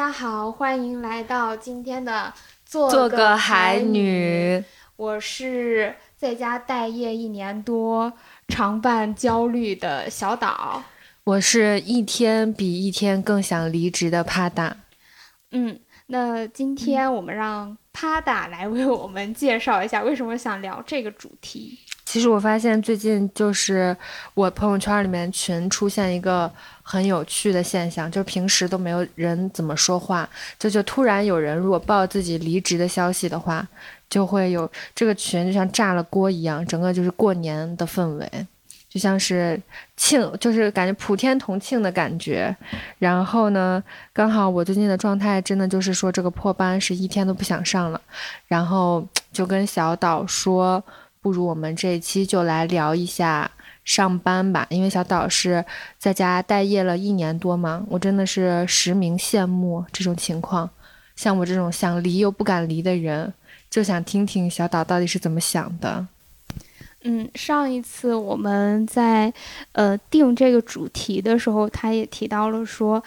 家好，欢迎来到今天的做做个海海女，我是在家待业一年多，常伴焦虑的小岛。我是一天比一天更想离职的帕达。嗯，那今天我们让帕达来为我们介绍一下为什么想聊这个主题。其实我发现最近就是我朋友圈里面群出现一个很有趣的现象，就是平时都没有人怎么说话，这就突然有人如果报自己离职的消息的话，就会有这个群就像炸了锅一样，整个就是过年的氛围，就像是庆，就是感觉普天同庆的感觉。然后呢，刚好我最近的状态真的就是说这个破班是一天都不想上了，然后就跟小岛说。不如我们这一期就来聊一下上班吧，因为小岛是在家待业了一年多嘛，我真的是实名羡慕这种情况。像我这种想离又不敢离的人，就想听听小岛到底是怎么想的。嗯，上一次我们在呃定这个主题的时候，他也提到了说。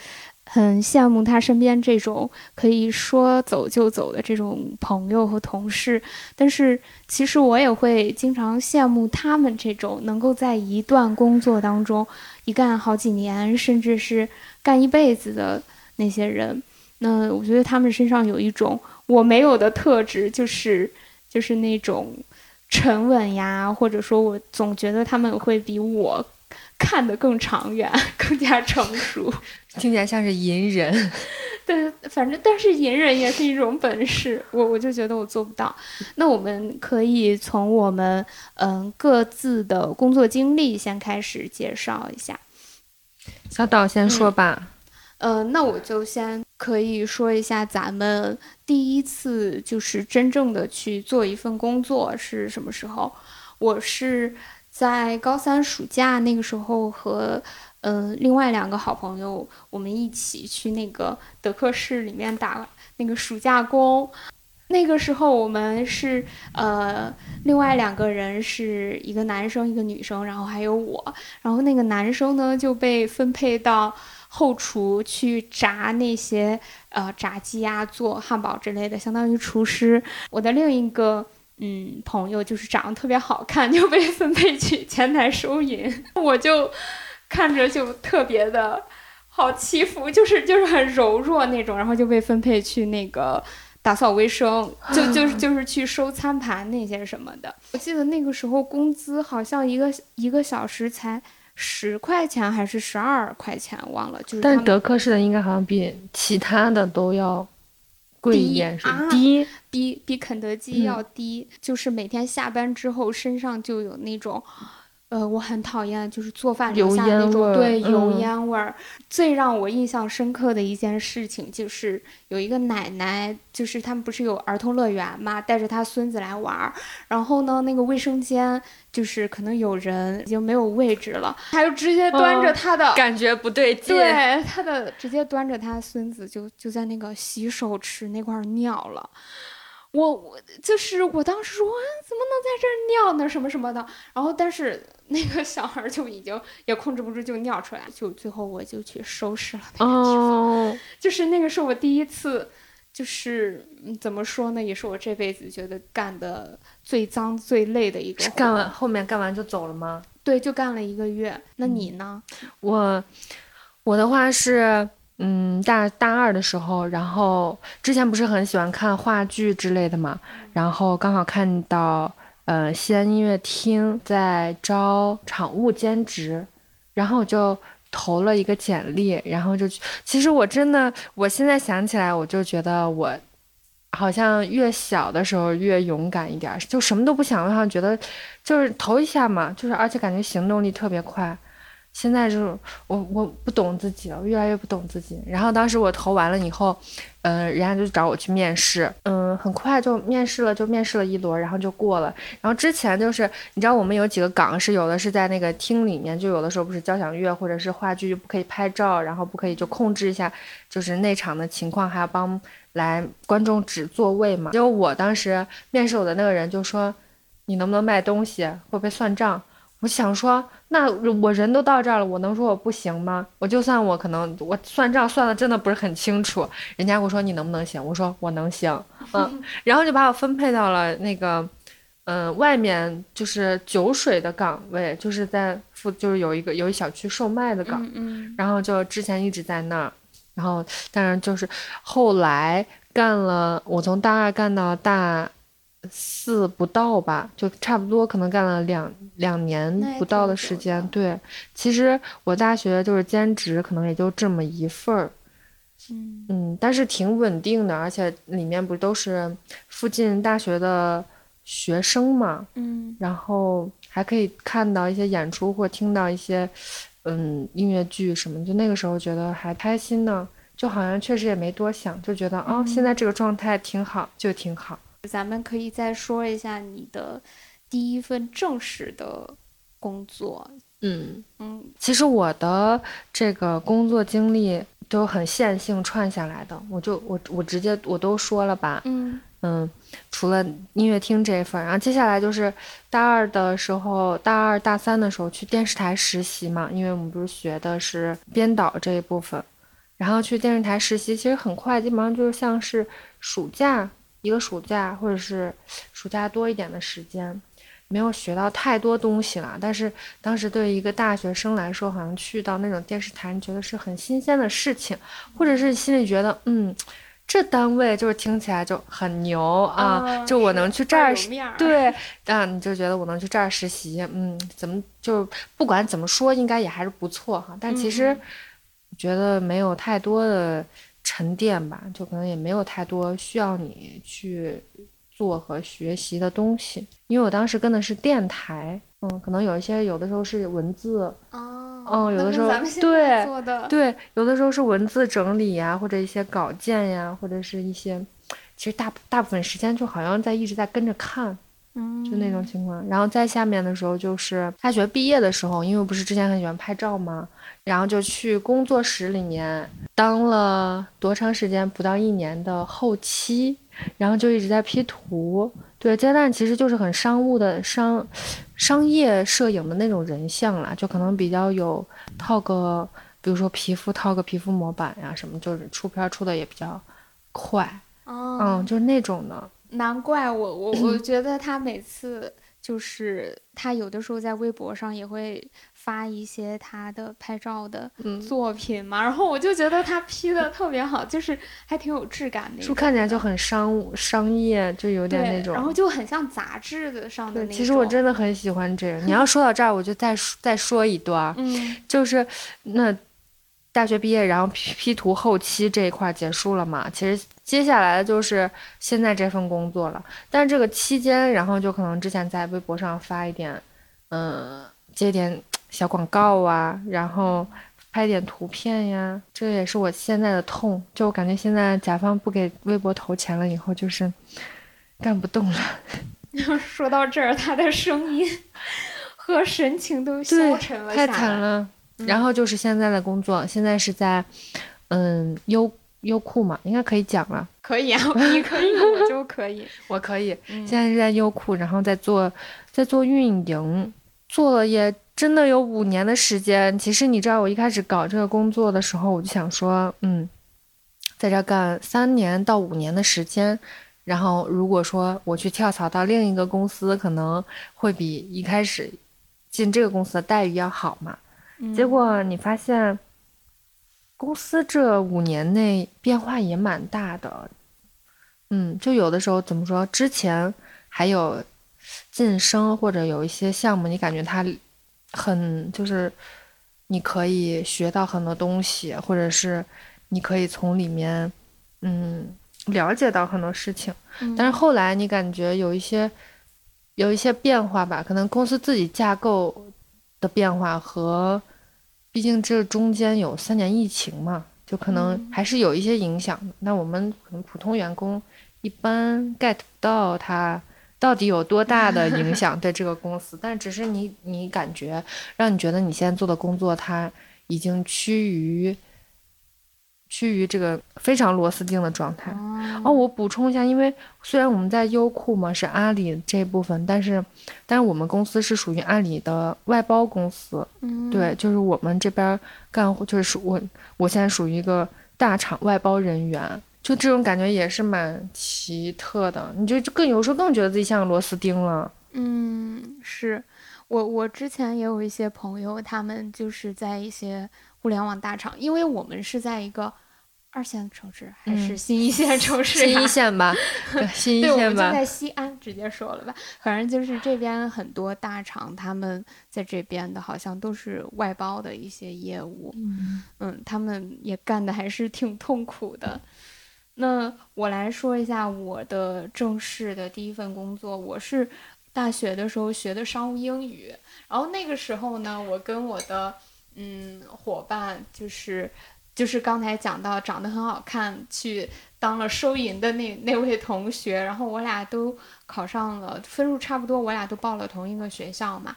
很羡慕他身边这种可以说走就走的这种朋友和同事，但是其实我也会经常羡慕他们这种能够在一段工作当中一干好几年，甚至是干一辈子的那些人。那我觉得他们身上有一种我没有的特质，就是就是那种沉稳呀，或者说我总觉得他们会比我。看得更长远，更加成熟，听起来像是隐忍。对，反正但是隐忍也是一种本事，我我就觉得我做不到。那我们可以从我们嗯各自的工作经历先开始介绍一下。小岛先说吧。嗯，那我就先可以说一下咱们第一次就是真正的去做一份工作是什么时候？我是。在高三暑假那个时候，和嗯另外两个好朋友，我们一起去那个德克士里面打那个暑假工。那个时候我们是呃另外两个人是一个男生一个女生，然后还有我。然后那个男生呢就被分配到后厨去炸那些呃炸鸡啊、做汉堡之类的，相当于厨师。我的另一个。嗯，朋友就是长得特别好看，就被分配去前台收银。我就看着就特别的好欺负，就是就是很柔弱那种，然后就被分配去那个打扫卫生，就就是 就是去收餐盘那些什么的。我记得那个时候工资好像一个一个小时才十块钱还是十二块钱，忘了。就是但德克士的应该好像比其他的都要。贵一点是低，比比肯德基要低。就是每天下班之后，身上就有那种，呃，我很讨厌，就是做饭留下那种对油烟味儿。最让我印象深刻的一件事情，就是有一个奶奶，就是他们不是有儿童乐园嘛，带着他孙子来玩儿，然后呢，那个卫生间。就是可能有人已经没有位置了，他就直接端着他的，感觉不对劲。对，他的直接端着他孙子就就在那个洗手池那块尿了。我我就是我当时说啊怎么能在这儿尿呢？什么什么的。然后但是那个小孩就已经也控制不住就尿出来，就最后我就去收拾了那个地方。就是那个是我第一次。就是怎么说呢，也是我这辈子觉得干的最脏最累的一个。干完后面干完就走了吗？对，就干了一个月。那你呢？我我的话是，嗯，大大二的时候，然后之前不是很喜欢看话剧之类的嘛，然后刚好看到，呃，西安音乐厅在招场务兼职，然后我就。投了一个简历，然后就，其实我真的，我现在想起来，我就觉得我，好像越小的时候越勇敢一点，就什么都不想，我好像觉得，就是投一下嘛，就是而且感觉行动力特别快。现在就是我我不懂自己了，越来越不懂自己。然后当时我投完了以后，嗯，人家就找我去面试，嗯，很快就面试了，就面试了一轮，然后就过了。然后之前就是你知道我们有几个岗是有的是在那个厅里面，就有的时候不是交响乐或者是话剧就不可以拍照，然后不可以就控制一下就是内场的情况，还要帮来观众指座位嘛。结果我当时面试我的那个人就说，你能不能卖东西，会不会算账？我想说，那我人都到这儿了，我能说我不行吗？我就算我可能我算账算的真的不是很清楚，人家跟我说你能不能行？我说我能行，嗯，然后就把我分配到了那个，嗯，外面就是酒水的岗位，就是在附就是有一个有一小区售卖的岗，嗯然后就之前一直在那儿，然后但是就是后来干了，我从大二干到大四不到吧，就差不多可能干了两两年不到的时间。对，其实我大学就是兼职，可能也就这么一份儿，嗯嗯，但是挺稳定的，而且里面不都是附近大学的学生嘛，嗯然后还可以看到一些演出或听到一些嗯音乐剧什么，就那个时候觉得还开心呢，就好像确实也没多想，就觉得哦，现在这个状态挺好，就挺好。咱们可以再说一下你的第一份正式的工作。嗯，嗯。其实我的这个工作经历都很线性串下来的，我就我我直接我都说了吧，嗯。嗯，除了音乐厅这一份儿，然后接下来就是大二的时候，大二大三的时候去电视台实习嘛，因为我们不是学的是编导这一部分，然后去电视台实习，其实很快，基本上就是像是暑假一个暑假，或者是暑假多一点的时间，没有学到太多东西了。但是当时对于一个大学生来说，好像去到那种电视台，你觉得是很新鲜的事情，或者是心里觉得，嗯，这单位就是听起来就很牛啊，啊就我能去这儿对，啊，你就觉得我能去这儿实习，嗯，怎么就不管怎么说，应该也还是不错哈。但其实嗯觉得没有太多的沉淀吧，就可能也没有太多需要你去做和学习的东西。因为我当时跟的是电台，嗯，可能有一些有的时候是文字，哦嗯有的时候对对，有的时候是文字整理呀，或者一些稿件呀，或者是一些，其实大大部分时间就好像在一直在跟着看。嗯就那种情况。然后在下面的时候，就是大学毕业的时候，因为我不是之前很喜欢拍照嘛，然后就去工作室里面当了多长时间？不到一年的后期，然后就一直在 P 图。对，阶段其实就是很商务的商商业摄影的那种人像啦，就可能比较有套个，比如说皮肤套个皮肤模板呀什么，就是出片儿出的也比较快，哦嗯，就是那种的。难怪我我我觉得他每次就是他有的时候在微博上也会发一些他的拍照的嗯作品嘛，然后我就觉得他 P 的特别好，就是还挺有质感的就看起来就很商务商业，就有点那种。然后就很像杂志的上的，那种。其实我真的很喜欢这个。你要说到这儿，我就再说再说一段儿，嗯就是那大学毕业，然后 P P 图后期这一块儿结束了嘛。其实接下来的就是现在这份工作了。但是这个期间，然后就可能之前在微博上发一点，嗯，接点小广告啊，然后拍点图片呀，这也是我现在的痛。就我感觉现在甲方不给微博投钱了以后，就是干不动了。说到这儿，他的声音和神情都消沉了太。惨了。然后就是现在的工作，现在是在，嗯，优优酷嘛，应该可以讲了。可以啊，你可以，我就可以。我可以，嗯现在是在优酷，然后在做，在做运营，做了也真的有五年的时间。其实你知道，我一开始搞这个工作的时候，我就想说，嗯，在这儿干三年到五年的时间，然后如果说我去跳槽到另一个公司，可能会比一开始进这个公司的待遇要好嘛。结果你发现，公司这五年内变化也蛮大的。嗯，就有的时候怎么说，之前还有晋升或者有一些项目，你感觉它很就是你可以学到很多东西，或者是你可以从里面嗯了解到很多事情。嗯但是后来你感觉有一些有一些变化吧，可能公司自己架构的变化和，毕竟这中间有三年疫情嘛，就可能嗯还是有一些影响的。那我们可能普通员工一般 get 不到它到底有多大的 影响对这个公司，但只是你你感觉让你觉得你现在做的工作它已经趋于趋于这个非常螺丝钉的状态。哦，我补充一下，因为虽然我们在优酷嘛是阿里这部分，但是，但是我们公司是属于阿里的外包公司。嗯，对，就是我们这边干活，就是属我我现在属于一个大厂外包人员，就这种感觉也是蛮奇特的。你就更有时候更觉得自己像个螺丝钉了。嗯，是我我之前也有一些朋友，他们就是在一些互联网大厂，因为我们是在一个。二线城市还是新一线城市？新一线吧，对，新一线吧。就在西安，直接说了吧。反正就是这边很多大厂，他们在这边的好像都是外包的一些业务。嗯嗯，他们也干的还是挺痛苦的。那我来说一下我的正式的第一份工作，我是大学的时候学的商务英语，然后那个时候呢，我跟我的嗯伙伴就是。就是刚才讲到长得很好看，去当了收银的那那位同学，然后我俩都考上了，分数差不多，我俩都报了同一个学校嘛。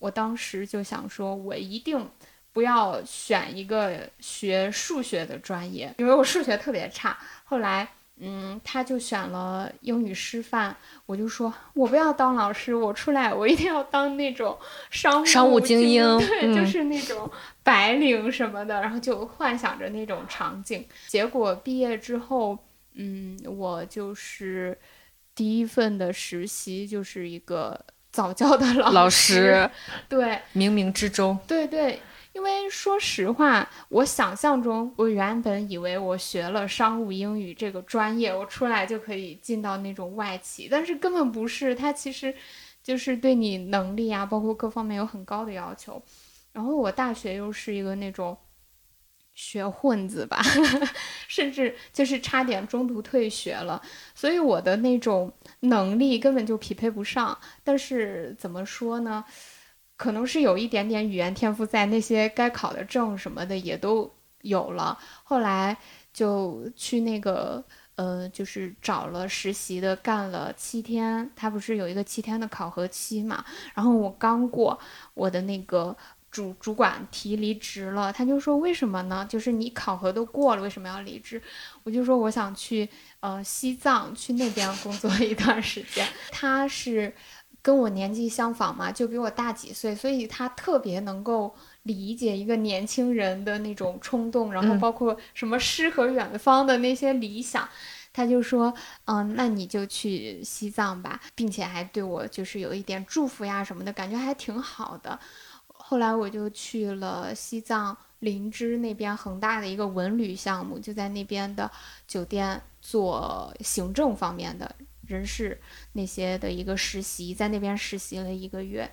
我当时就想说，我一定不要选一个学数学的专业，因为我数学特别差。后来。嗯，他就选了英语师范，我就说，我不要当老师，我出来我一定要当那种商务商务精英，对，就是那种白领什么的，然后就幻想着那种场景。结果毕业之后，嗯，我就是第一份的实习就是一个早教的老师，对，冥冥之中，对对。因为说实话，我想象中，我原本以为我学了商务英语这个专业，我出来就可以进到那种外企，但是根本不是。它其实，就是对你能力啊，包括各方面有很高的要求。然后我大学又是一个那种学混子吧，甚至就是差点中途退学了，所以我的那种能力根本就匹配不上。但是怎么说呢？可能是有一点点语言天赋在，那些该考的证什么的也都有了。后来就去那个呃，就是找了实习的，干了七天。他不是有一个七天的考核期嘛？然后我刚过，我的那个主主管提离职了。他就说为什么呢？就是你考核都过了，为什么要离职？我就说我想去呃西藏，去那边工作一段时间。他是。跟我年纪相仿嘛，就比我大几岁，所以他特别能够理解一个年轻人的那种冲动，然后包括什么诗和远方的那些理想，他就说，嗯，那你就去西藏吧，并且还对我就是有一点祝福呀什么的，感觉还挺好的。后来我就去了西藏林芝那边恒大的一个文旅项目，就在那边的酒店做行政方面的。人事那些的一个实习，在那边实习了一个月，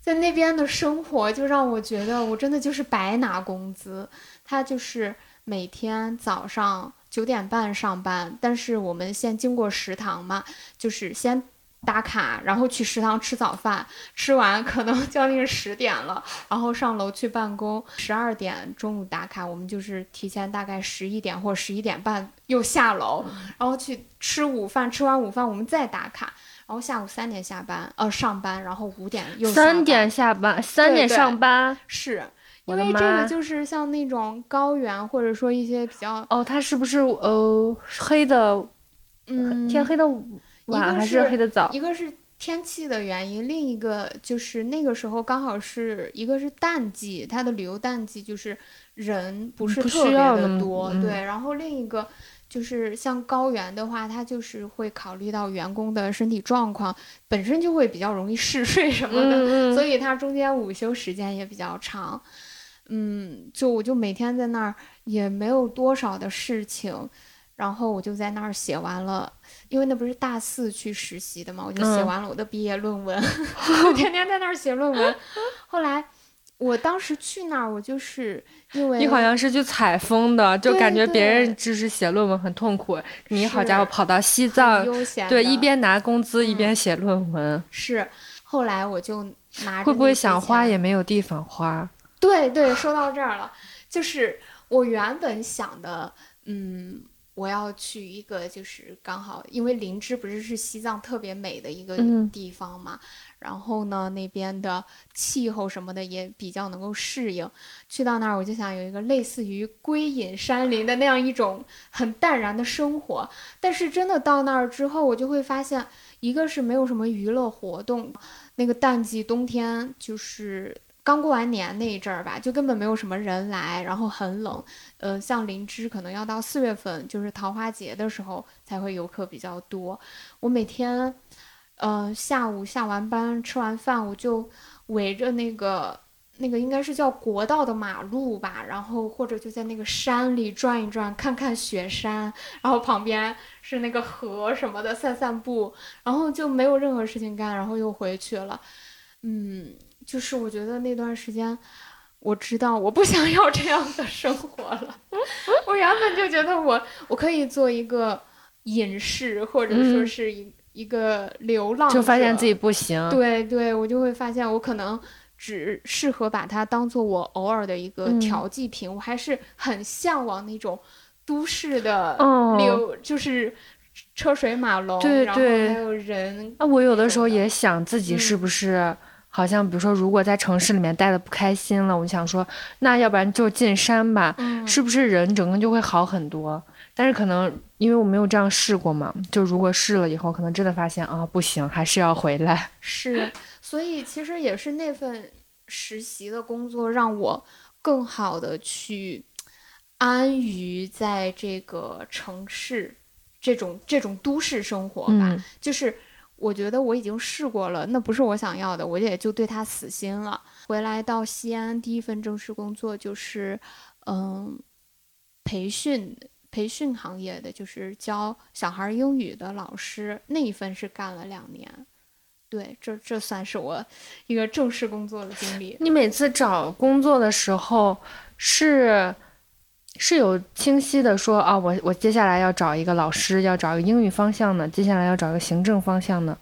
在那边的生活就让我觉得我真的就是白拿工资。他就是每天早上九点半上班，但是我们先经过食堂嘛，就是先。打卡，然后去食堂吃早饭，吃完可能 将近十点了，然后上楼去办公。十二点中午打卡，我们就是提前大概十一点或十一点半又下楼，然后去吃午饭。吃完午饭我们再打卡，然后下午三点下班，呃上班，然后五点又三点下班，三点上班，是因为这个就是像那种高原或者说一些比较哦，它是不是呃黑的，嗯，天黑的。晚还是黑的早，一个是天气的原因，另一个就是那个时候刚好是一个是淡季，它的旅游淡季就是人不是特别的多，对。然后另一个就是像高原的话，它就是会考虑到员工的身体状况，本身就会比较容易嗜睡什么的，所以它中间午休时间也比较长。嗯，就我就每天在那儿也没有多少的事情，然后我就在那儿写完了。因为那不是大四去实习的嘛，我就写完了我的毕业论文，我天天在那儿写论文。后来，我当时去那儿，我就是因为你好像是去采风的，就感觉别人就是写论文很痛苦，你好家伙跑到西藏，对，一边拿工资一边写论文。是，后来我就拿会不会想花也没有地方花？对对，说到这儿了，就是我原本想的，嗯。我要去一个就是刚好，因为林芝不是是西藏特别美的一个嗯地方嘛，然后呢那边的气候什么的也比较能够适应。去到那儿，我就想有一个类似于归隐山林的那样一种很淡然的生活。但是真的到那儿之后，我就会发现，一个是没有什么娱乐活动，那个淡季冬天就是。刚过完年那一阵儿吧，就根本没有什么人来，然后很冷。呃，像林芝可能要到四月份，就是桃花节的时候才会游客比较多。我每天，呃，下午下完班吃完饭，我就围着那个那个应该是叫国道的马路吧，然后或者就在那个山里转一转，看看雪山，然后旁边是那个河什么的，散散步，然后就没有任何事情干，然后又回去了。嗯，就是我觉得那段时间。我知道我不想要这样的生活了。我原本就觉得我我可以做一个隐士，或者说是一、一个流浪者，就发现自己不行。对对，我就会发现我可能只适合把它当做我偶尔的一个嗯调剂品。我还是很向往那种都市的哦流，就是车水马龙，然后还有人。那我有的时候也想自己是嗯不是，好像比如说，如果在城市里面待的不开心了，我就想说，那要不然就进山吧，嗯，是不是人整个就会好很多？但是可能因为我没有这样试过嘛，就如果试了以后，可能真的发现啊不行，还是要回来。是，所以其实也是那份实习的工作让我更好的去安于在这个城市这种这种都市生活吧。嗯就是我觉得我已经试过了，那不是我想要的，我也就对他死心了。回来到西安，第一份正式工作就是，嗯，培训培训行业的，就是教小孩英语的老师，那一份是干了两年。对，这这算是我一个正式工作的经历。你每次找工作的时候是是有清晰的说啊，我我接下来要找一个老师，要找一个英语方向的，接下来要找一个行政方向的，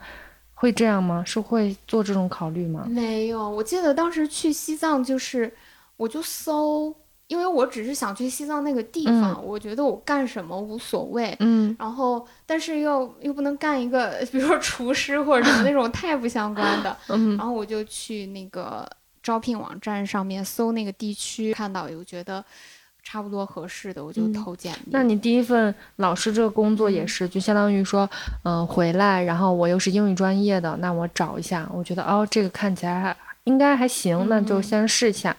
会这样吗？是会做这种考虑吗？没有，我记得当时去西藏，就是我就搜，因为我只是想去西藏那个地方，我觉得我干什么无所谓。嗯然后，但是又又不能干一个，比如说厨师或者什么那种太不相关的。嗯然后我就去那个招聘网站上面搜那个地区，看到有觉得差不多合适的，我就嗯投简历。那你第一份老师这个工作也是，就相当于说，嗯、回来，然后我又是英语专业的，那我找一下，我觉得哦，这个看起来还应该还行，那就嗯先试一下，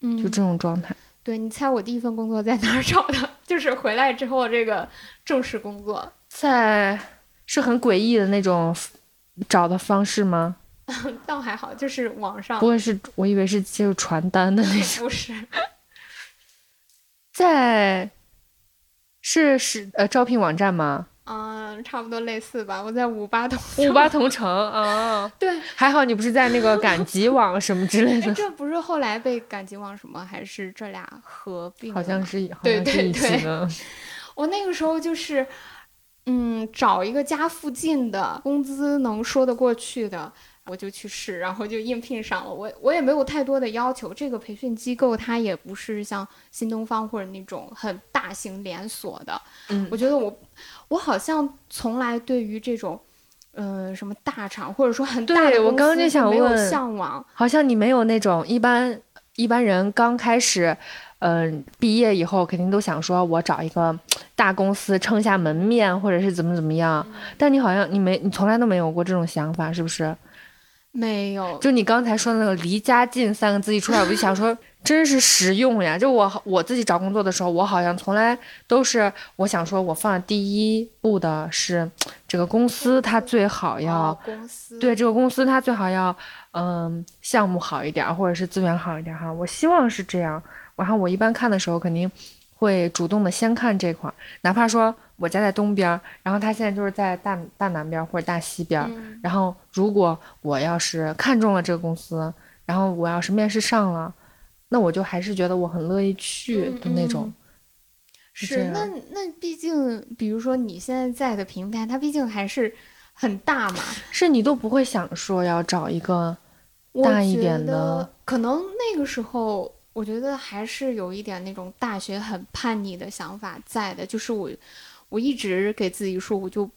嗯，就这种状态。对你猜我第一份工作在哪儿找的？就是回来之后这个正式工作。在是很诡异的那种找的方式吗？倒还好，就是网上不会是我以为是就是传单的那种，不是，在是是呃招聘网站吗？嗯，差不多类似吧。我在五八同 五八同城啊，对，还好你不是在那个赶集网什么之类哎，的，这不是后来被赶集网什么，还是这俩合并？好像是好对像是一起对对的。我那个时候就是，嗯，找一个家附近的，工资能说得过去的，我就去试，然后就应聘上了。我我也没有太多的要求，这个培训机构它也不是像新东方或者那种很大型连锁的。嗯我觉得我我好像从来对于这种。嗯，什么大厂或者说很大我公司刚刚就想没有问向往，好像你没有那种一般一般人刚开始，嗯、毕业以后肯定都想说，我找一个大公司撑下门面，或者是怎么怎么样。但你好像你没，你从来都没有过这种想法，是不是？没有，就你刚才说的那个“离家近”三个字一出来，我就想说，真是实用呀！就我我自己找工作的时候，我好像从来都是我想说，我放的第一步的是这个公司它最好要哦公司对这个公司，它最好要嗯项目好一点儿，或者是资源好一点儿哈。我希望是这样。然后我一般看的时候，肯定会主动的先看这块儿，哪怕说我家在东边儿，然后他现在就是在大大南边儿或者大西边儿。嗯然后如果我要是看中了这个公司，然后我要是面试上了，那我就还是觉得我很乐意去的那种。是，那那毕竟，比如说你现在在的平台，它毕竟还是很大嘛。是你都不会想说要找一个大一点的可能那个时候，我觉得还是有一点那种大学很叛逆的想法在的，就是我我一直给自己说，我就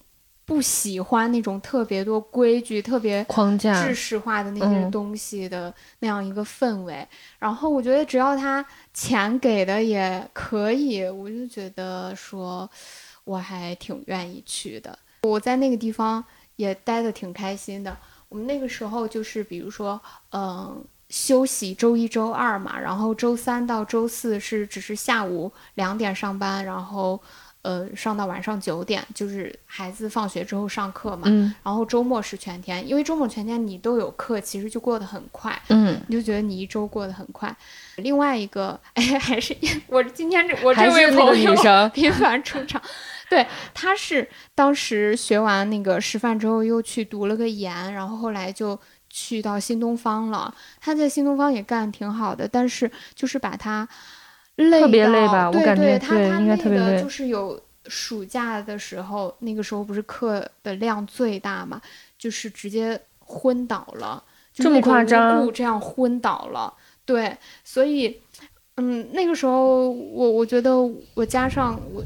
不喜欢那种特别多规矩、特别框架制式化的那些东西的那样一个氛围。然后我觉得只要他钱给的也可以，我就觉得说我还挺愿意去的。我在那个地方也待得挺开心的。我们那个时候就是比如说，嗯。休息周一、周二嘛，然后周三到周四是只是下午两点上班，然后呃上到晚上九点，就是孩子放学之后上课嘛。嗯。然后周末是全天，因为周末全天你都有课，其实就过得很快。嗯。你就觉得你一周过得很快。另外一个，哎，还是我今天这我这位朋友频繁出场，对，他是当时学完那个师范之后又去读了个研，然后后来就。去到新东方了，他在新东方也干挺好的，但是就是把他累特别累吧，我感觉他他累的就是有暑假的时候，那个时候不是课的量最大嘛，就是直接昏倒了，这么夸张，这样昏倒了，对，所以嗯，那个时候我我觉得我加上我。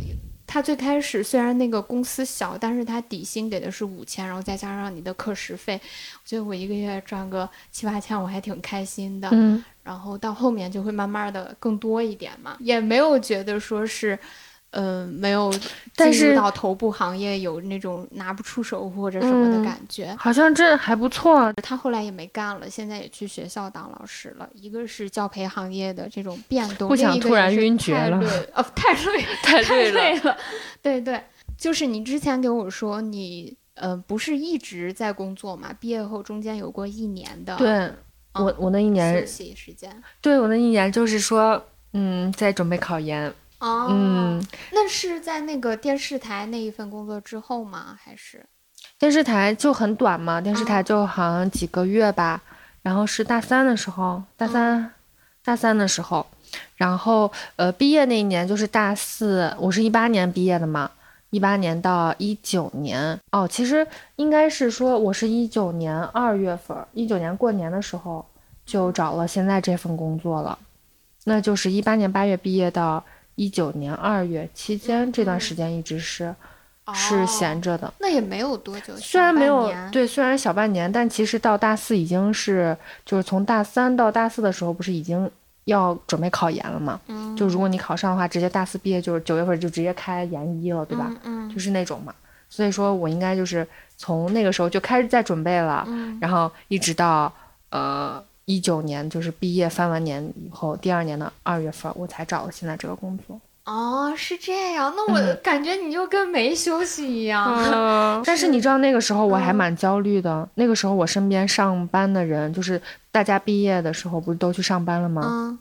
他最开始虽然那个公司小，但是他底薪给的是五千，然后再加上你的课时费，我觉得我一个月赚个七八千，我还挺开心的。嗯，然后到后面就会慢慢的更多一点嘛，也没有觉得说是。嗯，没有进入到头部行业，有那种拿不出手或者什么的感觉。好像这还不错。他后来也没干了，现在也去学校当老师了。一个是教培行业的这种变动，不想突然晕厥了。哦，太累，太累了。对对，就是你之前给我说你，呃，不是一直在工作嘛？毕业后中间有过一年的。对，我我那一年实习时间。对我那一年就是说，嗯，在准备考研。哦，嗯，那是在那个电视台那一份工作之后吗？还是电视台就很短嘛？电视台就好像几个月吧。然后是大三的时候，大三，大三的时候，然后呃，毕业那一年就是大四。我是一八年毕业的嘛，一八年到一九年。哦，其实应该是说，我是一九年二月份，一九年过年的时候就找了现在这份工作了。那就是一八年八月毕业到。一九年二月期间这段时间一直是是闲着的，那也没有多久。虽然没有对，虽然小半年，但其实到大四已经是就是从大三到大四的时候，不是已经要准备考研了嘛？嗯，就如果你考上的话，直接大四毕业就是九月份就直接开研一了，对吧？嗯，就是那种嘛。所以说我应该就是从那个时候就开始在准备了，然后一直到呃。一九年就是毕业翻完年以后，第二年的二月份，我才找了现在这个工作。哦，是这样，那我感觉你就跟没休息一样。但是你知道那个时候我还蛮焦虑的。那个时候我身边上班的人，就是大家毕业的时候不是都去上班了吗？嗯。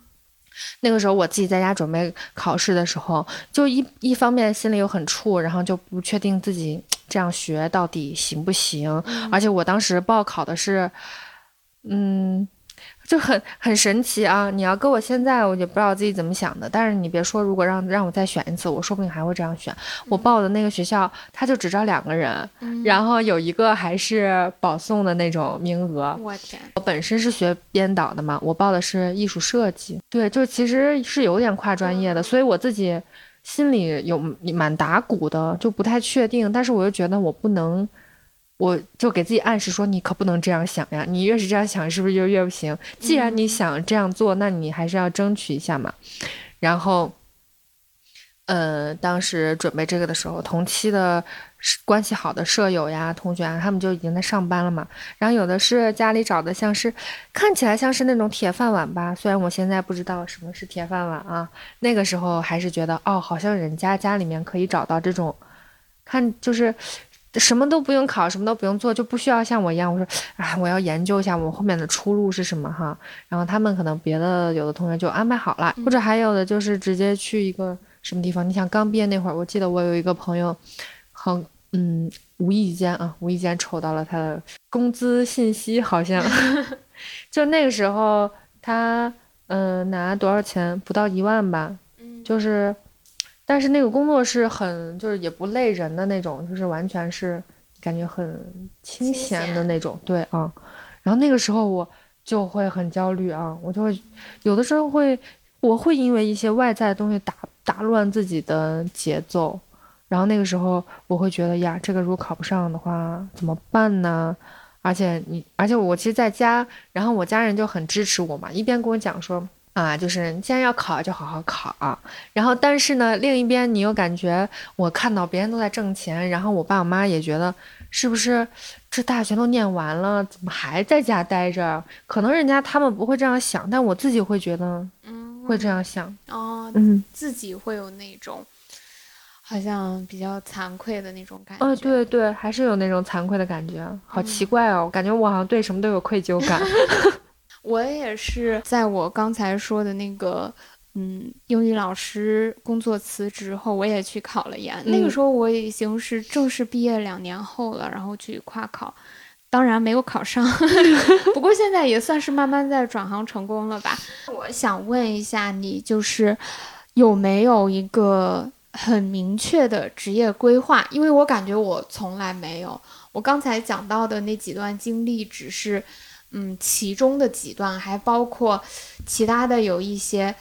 那个时候我自己在家准备考试的时候，就一一方面心里又很怵，然后就不确定自己这样学到底行不行。而且我当时报考的是，嗯。就很很神奇啊！你要搁我现在，我就不知道自己怎么想的。但是你别说，如果让让我再选一次，我说不定还会这样选。我报的那个学校，他就只招两个人，然后有一个还是保送的那种名额。我天！我本身是学编导的嘛，我报的是艺术设计。对，就其实是有点跨专业的，所以我自己心里有蛮打鼓的，就不太确定。但是我又觉得我不能。我就给自己暗示说，你可不能这样想呀！你越是这样想，是不是就越不行？既然你想这样做，那你还是要争取一下嘛。然后，呃，当时准备这个的时候，同期的关系好的舍友呀、同学啊，他们就已经在上班了嘛。然后有的是家里找的，像是看起来像是那种铁饭碗吧。虽然我现在不知道什么是铁饭碗啊，那个时候还是觉得哦，好像人家家里面可以找到这种，看就是。什么都不用考，什么都不用做，就不需要像我一样。我说，哎，我要研究一下我后面的出路是什么哈。然后他们可能别的有的同学就安排好了，或者还有的就是直接去一个什么地方。你想刚毕业那会儿，我记得我有一个朋友，很嗯，无意间啊，无意间瞅到了他的工资信息，好像 就那个时候他嗯拿多少钱，不到一万吧，就是。但是那个工作是很，就是也不累人的那种，就是完全是感觉很清闲的那种，对啊。然后那个时候我就会很焦虑啊，我就会有的时候会，我会因为一些外在的东西打打乱自己的节奏，然后那个时候我会觉得呀，这个如果考不上的话怎么办呢？而且你，而且我其实在家，然后我家人就很支持我嘛，一边跟我讲说啊，就是既然要考就好好考，然后但是呢，另一边你又感觉我看到别人都在挣钱，然后我爸我妈也觉得是不是这大学都念完了，怎么还在家待着？可能人家他们不会这样想，但我自己会觉得，嗯，会这样想哦，嗯，自己会有那种。好像比较惭愧的那种感觉。哦，对对，还是有那种惭愧的感觉，好奇怪哦，感觉我好像对什么都有愧疚感。我也是，在我刚才说的那个，嗯，英语老师工作辞职后，我也去考了研。那个时候我已经是正式毕业两年后了，然后去跨考，当然没有考上，不过现在也算是慢慢在转行成功了吧。我想问一下你，就是有没有一个？很明确的职业规划，因为我感觉我从来没有。我刚才讲到的那几段经历，只是嗯其中的几段，还包括其他的有一些，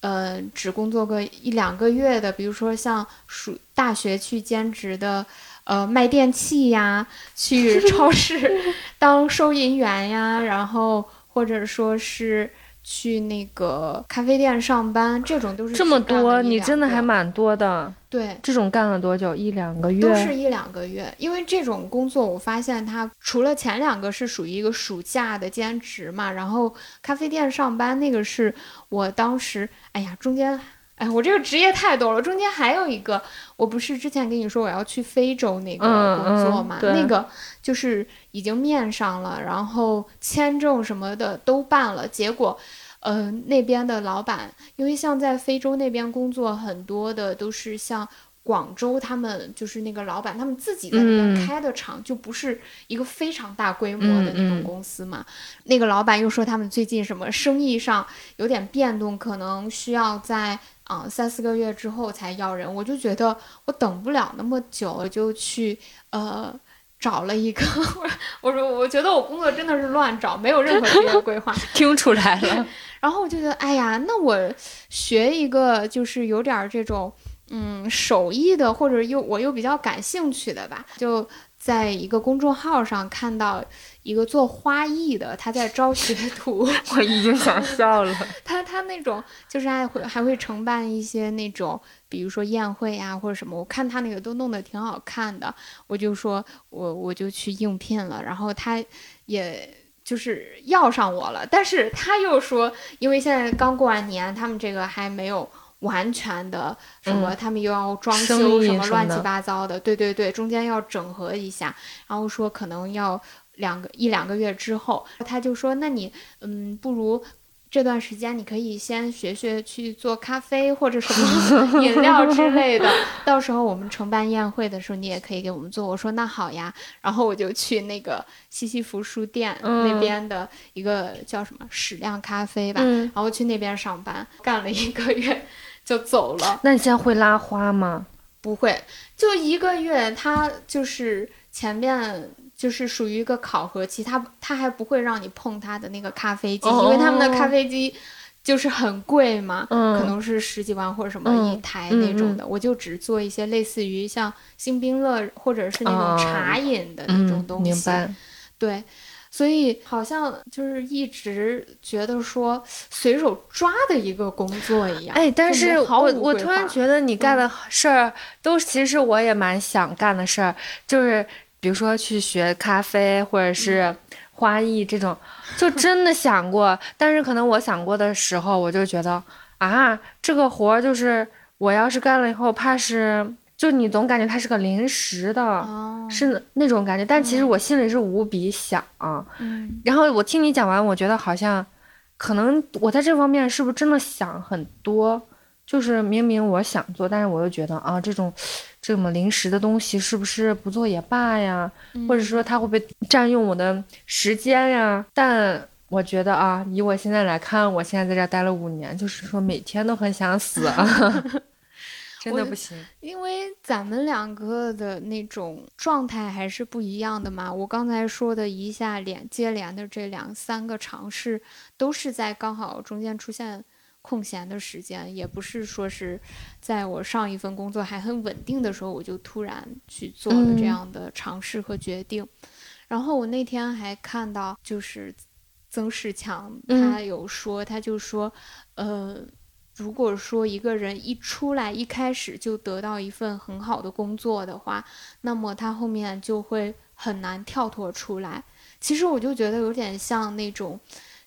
呃，只工作个一两个月的，比如说像暑大学去兼职的，呃，卖电器呀，去 超市 当收银员呀，然后或者说是。去那个咖啡店上班，这种都是这么多，你真的还蛮多的。对，这种干了多久？一两个月？都是一两个月。因为这种工作，我发现它除了前两个是属于一个暑假的兼职嘛，然后咖啡店上班那个是我当时，哎呀，中间。哎，我这个职业太多了，中间还有一个，我不是之前跟你说我要去非洲那个工作嘛？那个就是已经面上了，然后签证什么的都办了，结果，呃，那边的老板，因为像在非洲那边工作，很多的都是像。广州他们就是那个老板，他们自己在那边开的厂，就不是一个非常大规模的那种公司嘛。那个老板又说他们最近什么生意上有点变动，可能需要在啊三四个月之后才要人。我就觉得我等不了那么久，我就去呃找了一个。我说我觉得我工作真的是乱找，没有任何职业规划。听出来了。然后我就觉得，哎呀，那我学一个就是有点这种。嗯，手艺的或者又我又比较感兴趣的吧，就在一个公众号上看到一个做花艺的，他在招学徒，我已经想笑了。他他那种就是爱会还会承办一些那种，比如说宴会呀或者什么，我看他那个都弄得挺好看的，我就说我我就去应聘了，然后他也就是要上我了，但是他又说，因为现在刚过完年，他们这个还没有。完全的什么，他们又要装修什么乱七八糟的，对对对，中间要整合一下，然后说可能要两个一两个月之后，他就说，那你嗯，不如这段时间你可以先学学去做咖啡或者什么 饮料之类的，到时候我们承办宴会的时候，你也可以给我们做。我说那好呀，然后我就去那个西西弗书店那边的一个叫什么矢量咖啡吧，然后去那边上班，干了一个月。就走了。那你现在会拉花吗？不会，就一个月，他就是前面就是属于一个考核期，他他还不会让你碰他的那个咖啡机，因为他们的咖啡机就是很贵嘛，可能是十几万或者什么一台那种的。我就只做一些类似于像星冰乐或者是那种茶饮的那种东西。明白。对。所以好像就是一直觉得说随手抓的一个工作一样。哎，但是我我突然觉得你干的事儿都其实我也蛮想干的事儿，就是比如说去学咖啡或者是花艺这种，就真的想过。但是可能我想过的时候，我就觉得啊，这个活儿就是我要是干了以后，怕是。就你总感觉它是个临时的，是那种感觉，但其实我心里是无比想。嗯，然后我听你讲完，我觉得好像，可能我在这方面是不是真的想很多？就是明明我想做，但是我又觉得啊，这种这么临时的东西是不是不做也罢呀？或者说它会不会占用我的时间呀？但我觉得啊，以我现在来看，我现在在这待了五年，就是说每天都很想死。真的不行，因为咱们两个的那种状态还是不一样的嘛。我刚才说的一下连接连的这两三个尝试，都是在刚好中间出现空闲的时间，也不是说是在我上一份工作还很稳定的时候，我就突然去做了这样的尝试和决定。然后我那天还看到，就是曾仕强他有说，他就说，呃。如果说一个人一出来一开始就得到一份很好的工作的话，那么他后面就会很难跳脱出来。其实我就觉得有点像那种，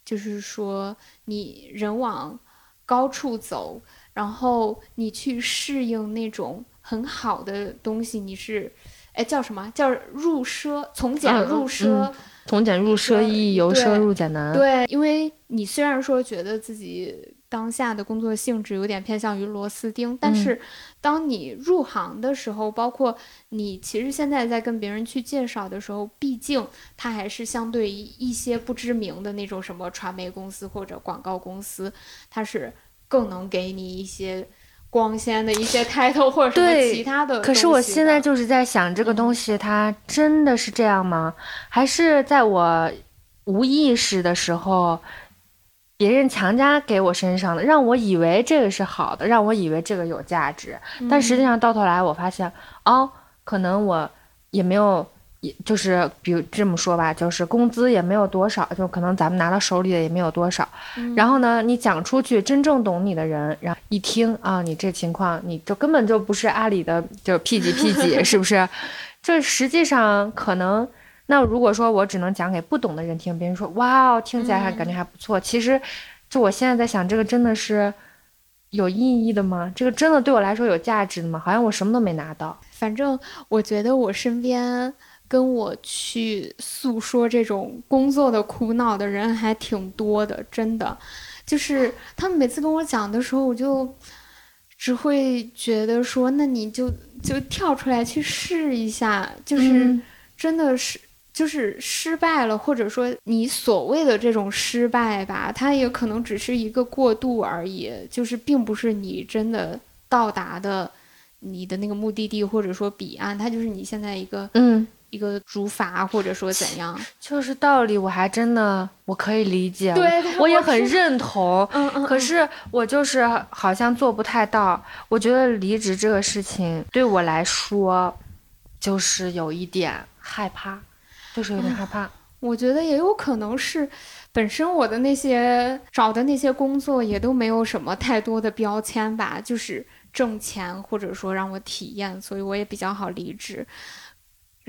就是说你人往高处走，然后你去适应那种很好的东西，你是，哎叫什么叫入奢从简入奢。从简入奢易，由奢入俭难。对，因为你虽然说觉得自己当下的工作性质有点偏向于螺丝钉，但是当你入行的时候，包括你其实现在在跟别人去介绍的时候，毕竟它还是相对于一些不知名的那种什么传媒公司或者广告公司，它是更能给你一些。光鲜的一些 title 或者什么其他的，可是我现在就是在想，这个东西它真的是这样吗？还是在我无意识的时候，别人强加给我身上的，让我以为这个是好的，让我以为这个有价值，但实际上到头来我发现，哦，可能我也没有。也就是，比如这么说吧，就是工资也没有多少，就可能咱们拿到手里的也没有多少。然后呢，你讲出去，真正懂你的人，然后一听啊，你这情况，你就根本就不是阿里的，就 P 几 P 几，是不是？这实际上可能，那如果说我只能讲给不懂的人听，别人说哇哦，听起来还感觉还不错。其实，就我现在在想，这个真的是有意义的吗？这个真的对我来说有价值的吗？好像我什么都没拿到。反正我觉得我身边。跟我去诉说这种工作的苦恼的人还挺多的，真的，就是他们每次跟我讲的时候，我就只会觉得说，那你就就跳出来去试一下，就是真的是就是失败了，或者说你所谓的这种失败吧，它也可能只是一个过渡而已，就是并不是你真的到达的你的那个目的地，或者说彼岸，它就是你现在一个嗯。一个竹筏，或者说怎样，就是道理，我还真的我可以理解，对，我也很认同。嗯嗯。可是我就是好像做不太到。我觉得离职这个事情对我来说，就是有一点害怕，就是有点害怕。我觉得也有可能是，本身我的那些找的那些工作也都没有什么太多的标签吧，就是挣钱或者说让我体验，所以我也比较好离职。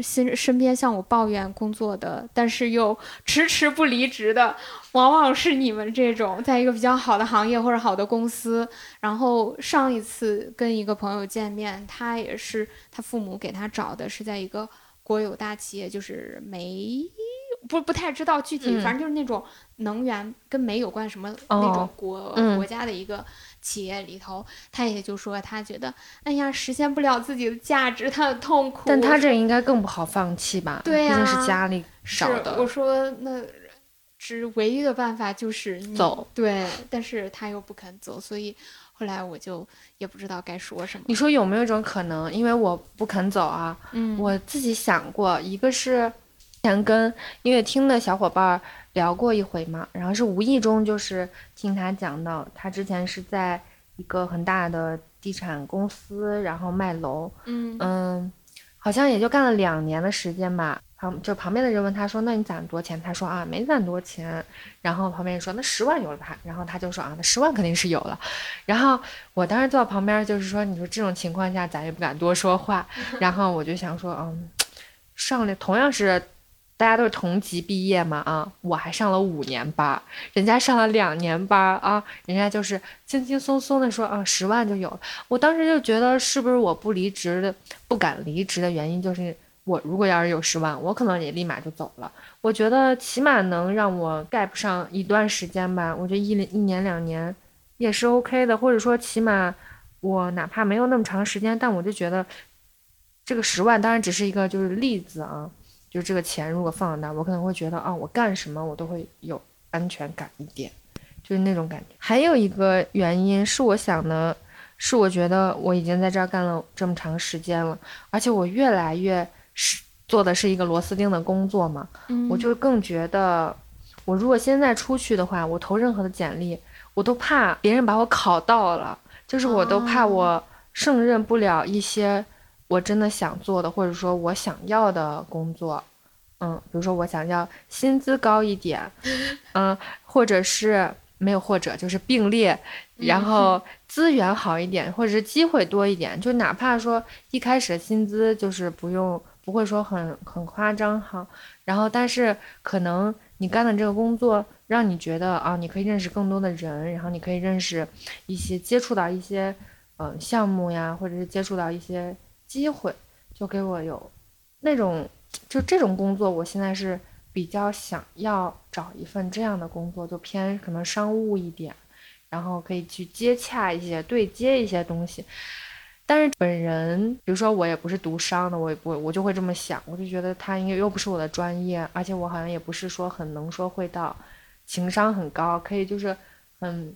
身身边向我抱怨工作的，但是又迟迟不离职的，往往是你们这种，在一个比较好的行业或者好的公司。然后上一次跟一个朋友见面，他也是他父母给他找的，是在一个国有大企业，就是煤，不不太知道具体，反正就是那种能源跟煤有关什么那种国国家的一个。企业里头，他也就说他觉得，哎呀，实现不了自己的价值，他很痛苦。但他这应该更不好放弃吧？对呀，毕竟是家里少的。我说那只唯一的办法就是走。对，但是他又不肯走，所以后来我就也不知道该说什么。你说有没有一种可能，因为我不肯走啊？嗯，我自己想过，一个是前跟音乐厅的小伙伴。聊过一回嘛，然后是无意中就是听他讲到，他之前是在一个很大的地产公司，然后卖楼，嗯嗯，好像也就干了两年的时间吧。旁就旁边的人问他说：“那你攒多钱？”他说：“啊，没攒多钱。”然后旁边人说：“那十万有了吧？”然后他就说：“啊，那十万肯定是有了。”然后我当时坐旁边，就是说，你说这种情况下，咱也不敢多说话。然后我就想说，嗯，上来同样是。大家都是同级毕业嘛啊，我还上了五年班，人家上了两年班啊，人家就是轻轻松松的说啊，十万就有了。我当时就觉得是不是我不离职的，不敢离职的原因就是我如果要是有十万，我可能也立马就走了。我觉得起码能让我盖不上一段时间吧，我觉得一一年两年也是 OK 的，或者说起码我哪怕没有那么长时间，但我就觉得这个十万当然只是一个就是例子啊。就这个钱如果放在那，我可能会觉得啊，我干什么我都会有安全感一点，就是那种感觉。还有一个原因是我想的，是我觉得我已经在这儿干了这么长时间了，而且我越来越是做的是一个螺丝钉的工作嘛，我就更觉得，我如果现在出去的话，我投任何的简历，我都怕别人把我考到了，就是我都怕我胜任不了一些我真的想做的，或者说我想要的工作。嗯，比如说我想要薪资高一点，嗯，或者是没有或者就是并列，然后资源好一点，或者是机会多一点，就哪怕说一开始薪资就是不用不会说很很夸张哈，然后但是可能你干的这个工作让你觉得啊，你可以认识更多的人，然后你可以认识一些接触到一些嗯项目呀，或者是接触到一些机会，就给我有那种。就这种工作，我现在是比较想要找一份这样的工作，就偏可能商务一点，然后可以去接洽一些、对接一些东西。但是本人，比如说我也不是读商的，我也不，我就会这么想，我就觉得他应该又不是我的专业，而且我好像也不是说很能说会道，情商很高，可以就是很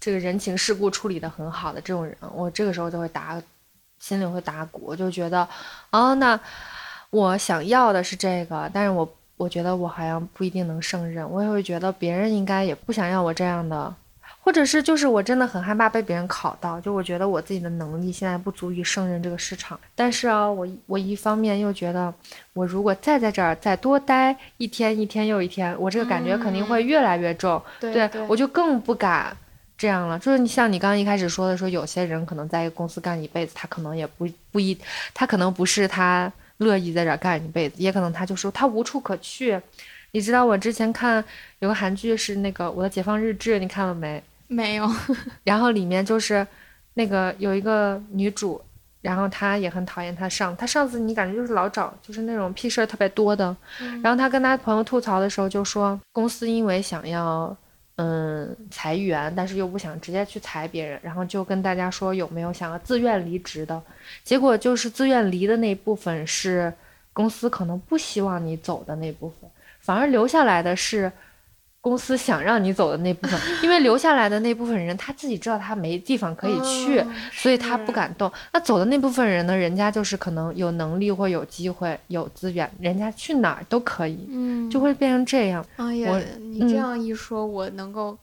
这个人情世故处理的很好的这种人，我这个时候就会打心里会打鼓，就觉得哦那。我想要的是这个，但是我我觉得我好像不一定能胜任，我也会觉得别人应该也不想要我这样的，或者是就是我真的很害怕被别人考到，就我觉得我自己的能力现在不足以胜任这个市场。但是啊，我我一方面又觉得，我如果再在这儿再多待一天一天又一天，我这个感觉肯定会越来越重，对我就更不敢这样了。就是你像你刚刚一开始说的，说有些人可能在一个公司干一辈子，他可能也不不一，他可能不是他。乐意在这儿干一辈子，也可能他就说他无处可去。你知道我之前看有个韩剧是那个《我的解放日志》，你看了没？没有。然后里面就是那个有一个女主，然后她也很讨厌她上，她上司你感觉就是老找就是那种屁事儿特别多的。然后她跟她朋友吐槽的时候就说，公司因为想要。嗯，裁员，但是又不想直接去裁别人，然后就跟大家说有没有想要自愿离职的，结果就是自愿离的那部分是公司可能不希望你走的那部分，反而留下来的是。公司想让你走的那部分，因为留下来的那部分人他自己知道他没地方可以去，所以他不敢动。那走的那部分人呢，人家就是可能有能力或有机会、有资源，人家去哪儿都可以，嗯，就会变成这样。哎呀，你这样一说，我能够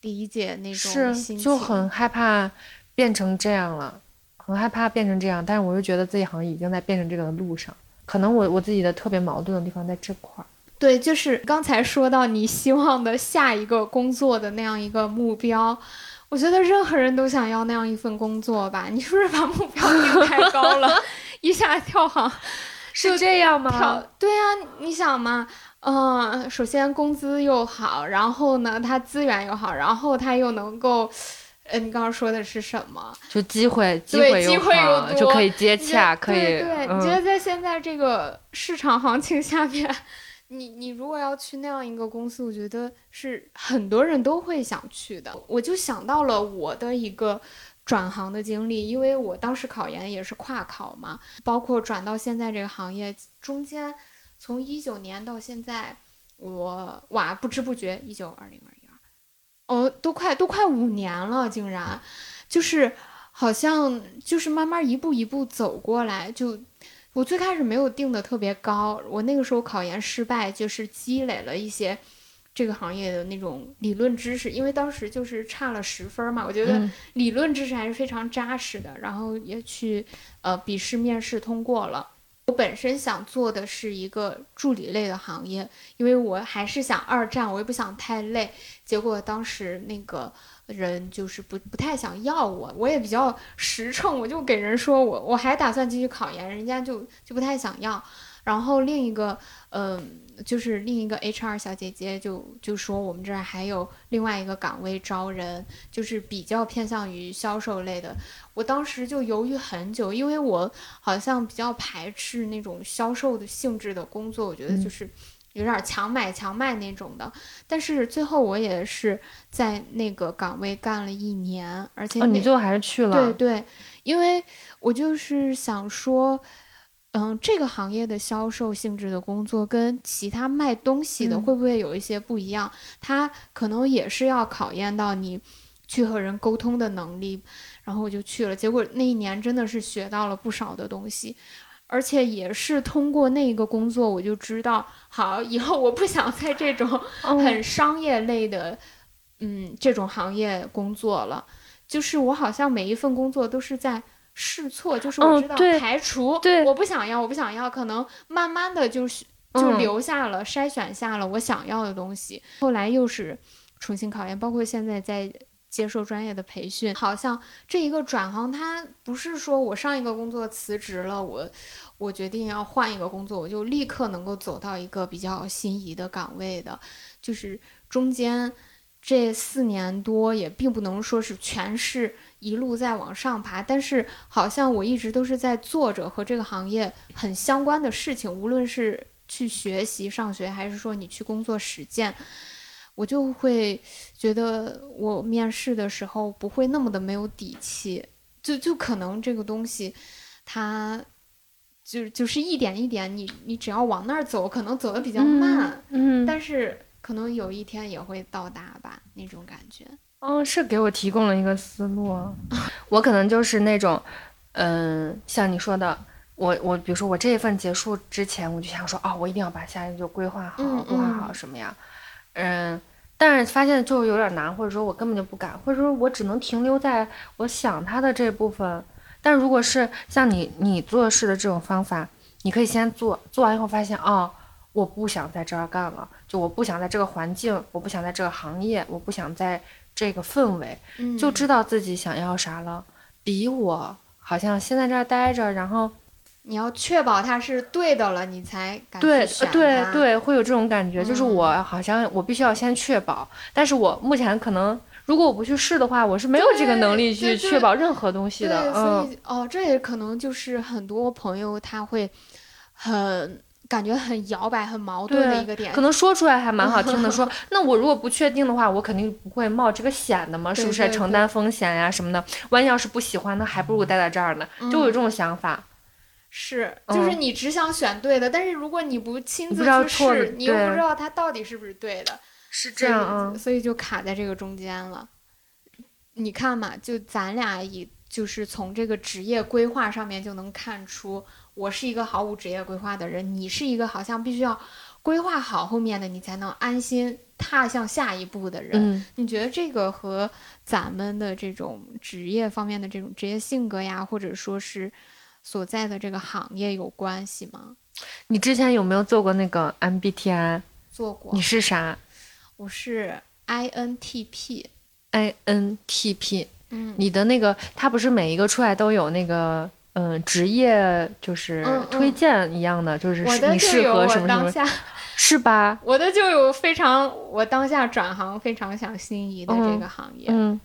理解那种心情，就很害怕变成这样了，很害怕变成这样。但是我又觉得自己好像已经在变成这个的路上，可能我我自己的特别矛盾的地方在这块儿。对，就是刚才说到你希望的下一个工作的那样一个目标，我觉得任何人都想要那样一份工作吧？你是不是把目标定太高了，一下跳行？是这样吗？对呀，你想嘛，嗯，首先工资又好，然后呢，它资源又好，然后它又能够，呃，你刚刚说的是什么？就机会，机会又好，就可以接洽，可以。对，你觉得在现在这个市场行情下面？你你如果要去那样一个公司，我觉得是很多人都会想去的。我就想到了我的一个转行的经历，因为我当时考研也是跨考嘛，包括转到现在这个行业中间，从一九年到现在，我哇不知不觉一九二零二一二，哦都快都快五年了，竟然就是好像就是慢慢一步一步走过来就。我最开始没有定的特别高，我那个时候考研失败，就是积累了一些这个行业的那种理论知识，因为当时就是差了十分嘛，我觉得理论知识还是非常扎实的，然后也去呃笔试面试通过了。我本身想做的是一个助理类的行业，因为我还是想二战，我也不想太累。结果当时那个。人就是不不太想要我，我也比较实诚，我就给人说我我还打算继续考研，人家就就不太想要。然后另一个，嗯，就是另一个 HR 小姐姐就就说我们这儿还有另外一个岗位招人，就是比较偏向于销售类的。我当时就犹豫很久，因为我好像比较排斥那种销售的性质的工作，我觉得就是。有点强买强卖那种的，但是最后我也是在那个岗位干了一年，而且你最后还是去了。对对，因为我就是想说，嗯，这个行业的销售性质的工作跟其他卖东西的会不会有一些不一样？它可能也是要考验到你去和人沟通的能力，然后我就去了，结果那一年真的是学到了不少的东西。而且也是通过那个工作，我就知道，好，以后我不想在这种很商业类的，嗯这种行业工作了。就是我好像每一份工作都是在试错，就是我知道排除，对，我不想要，我不想要，可能慢慢的就是就留下了，筛选下了我想要的东西。后来又是重新考验，包括现在在接受专业的培训，好像这一个转行，它不是说我上一个工作辞职了，我我决定要换一个工作，我就立刻能够走到一个比较心仪的岗位的，就是中间。这四年多也并不能说是全是一路在往上爬，但是好像我一直都是在做着和这个行业很相关的事情，无论是去学习上学，还是说你去工作实践，我就会觉得我面试的时候不会那么的没有底气，就就可能这个东西，它就就是一点一点，你你只要往那儿走，可能走的比较慢，嗯，但是。可能有一天也会到达吧，那种感觉。哦，是给我提供了一个思路。我可能就是那种，嗯，像你说的，我我比如说我这一份结束之前，我就想说，哦，我一定要把下一个就规划好，规划好什么呀？嗯，但是发现就是有点难，或者说我根本就不敢，或者说我只能停留在我想他的这部分。但如果是像你你做事的这种方法，你可以先做，做完以后发现，哦。我不想在这儿干了，就我不想在这个环境，我不想在这个行业，我不想在这个氛围，就知道自己想要啥了。比我好像先在这儿待着，然后你要确保它是对的了，你才敢对对对，会有这种感觉，就是我好像我必须要先确保，但是我目前可能如果我不去试的话，我是没有这个能力去确保任何东西的。所以哦，这也可能就是很多朋友他会很。感觉很摇摆、很矛盾的一个点，可能说出来还蛮好听的。说，那我如果不确定的话，我肯定不会冒这个险的嘛，是不是？承担风险呀什么的，万一要是不喜欢，那还不如待在这儿呢。就有这种想法。是，就是你只想选对的，但是如果你不亲自去试，你又不知道它到底是不是对的。是这样啊，所以就卡在这个中间了。你看嘛，就咱俩以，就是从这个职业规划上面就能看出。我是一个毫无职业规划的人，你是一个好像必须要规划好后面的，你才能安心踏向下一步的人。你觉得这个和咱们的这种职业方面的这种职业性格呀，或者说是所在的这个行业有关系吗？你之前有没有做过那个 MBTI？做过。你是啥？我是 INTP。INTP。嗯。你的那个，它不是每一个出来都有那个。嗯，职业就是推荐一样的，就是你适合什么什么，是吧？我的就有非常，我当下转行非常想心仪的这个行业。嗯，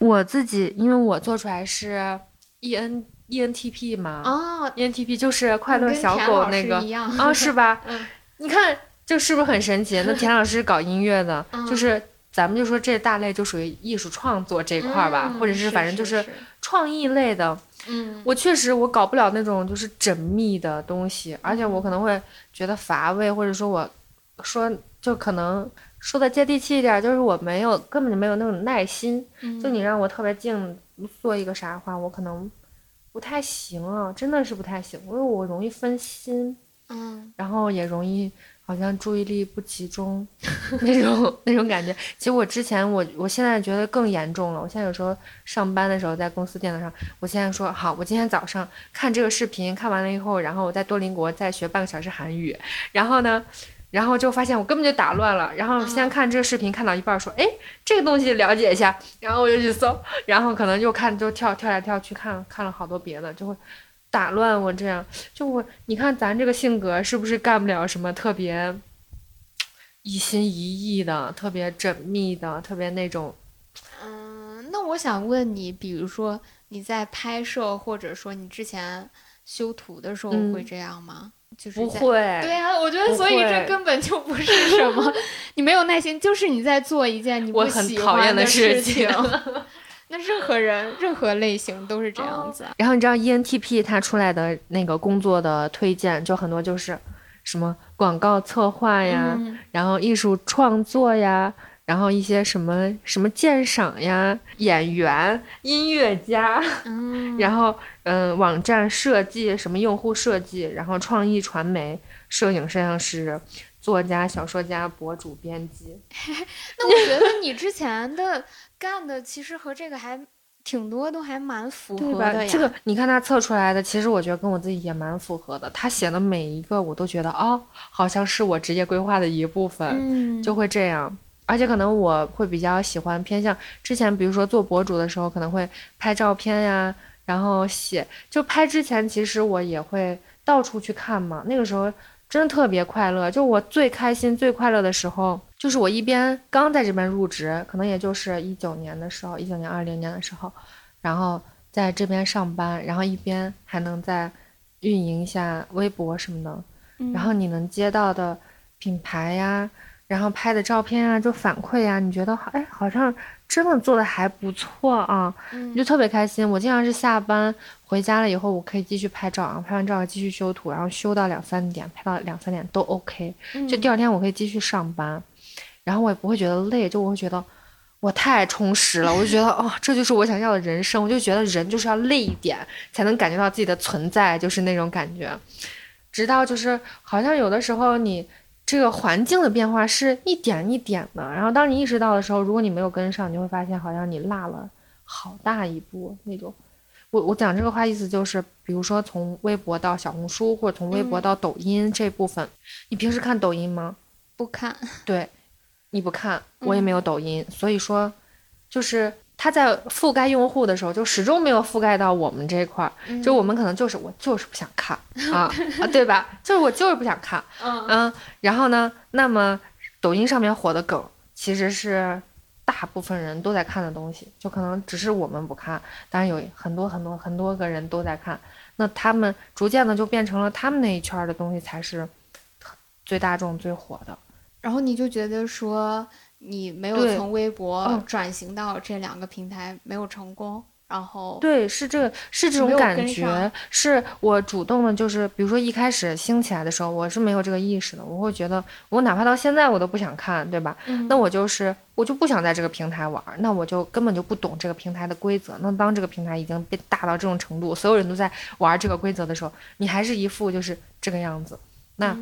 我自己因为我做出来是 E N E N T P 嘛，哦，E N T P 就是快乐小狗那个，啊，是吧？嗯，你看这是不是很神奇？那田老师搞音乐的，就是咱们就说这大类就属于艺术创作这块儿吧，或者是反正就是创意类的。嗯，我确实我搞不了那种就是缜密的东西，而且我可能会觉得乏味，或者说我说就可能说的接地气一点，就是我没有根本就没有那种耐心。就你让我特别静做一个啥话，我可能不太行啊，真的是不太行，因为我容易分心，嗯，然后也容易。好像注意力不集中，那种那种感觉。其实我之前我我现在觉得更严重了。我现在有时候上班的时候在公司电脑上，我现在说好，我今天早上看这个视频，看完了以后，然后我在多邻国再学半个小时韩语。然后呢，然后就发现我根本就打乱了。然后先看这个视频，看到一半说，哎，这个东西了解一下。然后我就去搜，然后可能又看就跳跳来跳去看看了好多别的，就会。打乱我这样，就我你看咱这个性格是不是干不了什么特别一心一意的、特别缜密的、特别那种？嗯，那我想问你，比如说你在拍摄或者说你之前修图的时候会这样吗？就是不会。对呀，我觉得所以这根本就不是什么，你没有耐心，就是你在做一件你不喜欢的事情。那任何人、任何类型都是这样子。然后你知道 ENTP 它出来的那个工作的推荐，就很多就是什么广告策划呀，然后艺术创作呀，然后一些什么什么鉴赏呀，演员、音乐家，然后嗯，网站设计、什么用户设计，然后创意传媒、摄影摄像师。作家、小说家、博主、编辑。那我觉得你之前的干的其实和这个还挺多，都还蛮符合的呀。这个你看他测出来的，其实我觉得跟我自己也蛮符合的。他写的每一个，我都觉得哦，好像是我职业规划的一部分，嗯，就会这样。而且可能我会比较喜欢偏向之前，比如说做博主的时候，可能会拍照片呀，然后写。就拍之前，其实我也会到处去看嘛。那个时候真的特别快乐，就我最开心、最快乐的时候，就是我一边刚在这边入职，可能也就是一九年的时候，一九年、二零年的时候，然后在这边上班，然后一边还能在运营一下微博什么的，然后你能接到的品牌呀。然后拍的照片啊，就反馈啊，你觉得哎，好像真的做的还不错啊，你就特别开心。我经常是下班回家了以后，我可以继续拍照啊，拍完照继续修图，然后修到两三点，拍到两三点都 OK。就第二天我可以继续上班，然后我也不会觉得累，就我会觉得我太充实了，我就觉得哦，这就是我想要的人生。我就觉得人就是要累一点，才能感觉到自己的存在，就是那种感觉。直到就是好像有的时候你。这个环境的变化是一点一点的，然后当你意识到的时候，如果你没有跟上，你会发现好像你落了好大一步那种。我我讲这个话意思就是，比如说从微博到小红书，或者从微博到抖音这部分，你平时看抖音吗？不看。对，你不看，我也没有抖音，所以说就是。它在覆盖用户的时候，就始终没有覆盖到我们这一块儿。就我们可能就是我就是不想看啊 啊，对吧？就是我就是不想看。嗯然后呢，那么抖音上面火的梗，其实是大部分人都在看的东西，就可能只是我们不看，当然有很多很多很多个人都在看。那他们逐渐的就变成了他们那一圈的东西才是最大众最火的。然后你就觉得说。你没有从微博转型到这两个平台，没有成功。然后对，是这个，是这种感觉，是我主动的，就是比如说一开始兴起来的时候，我是没有这个意识的，我会觉得我哪怕到现在我都不想看，对吧？那我就是我就不想在这个平台玩，那我就根本就不懂这个平台的规则。那当这个平台已经被大到这种程度，所有人都在玩这个规则的时候，你还是一副就是这个样子。那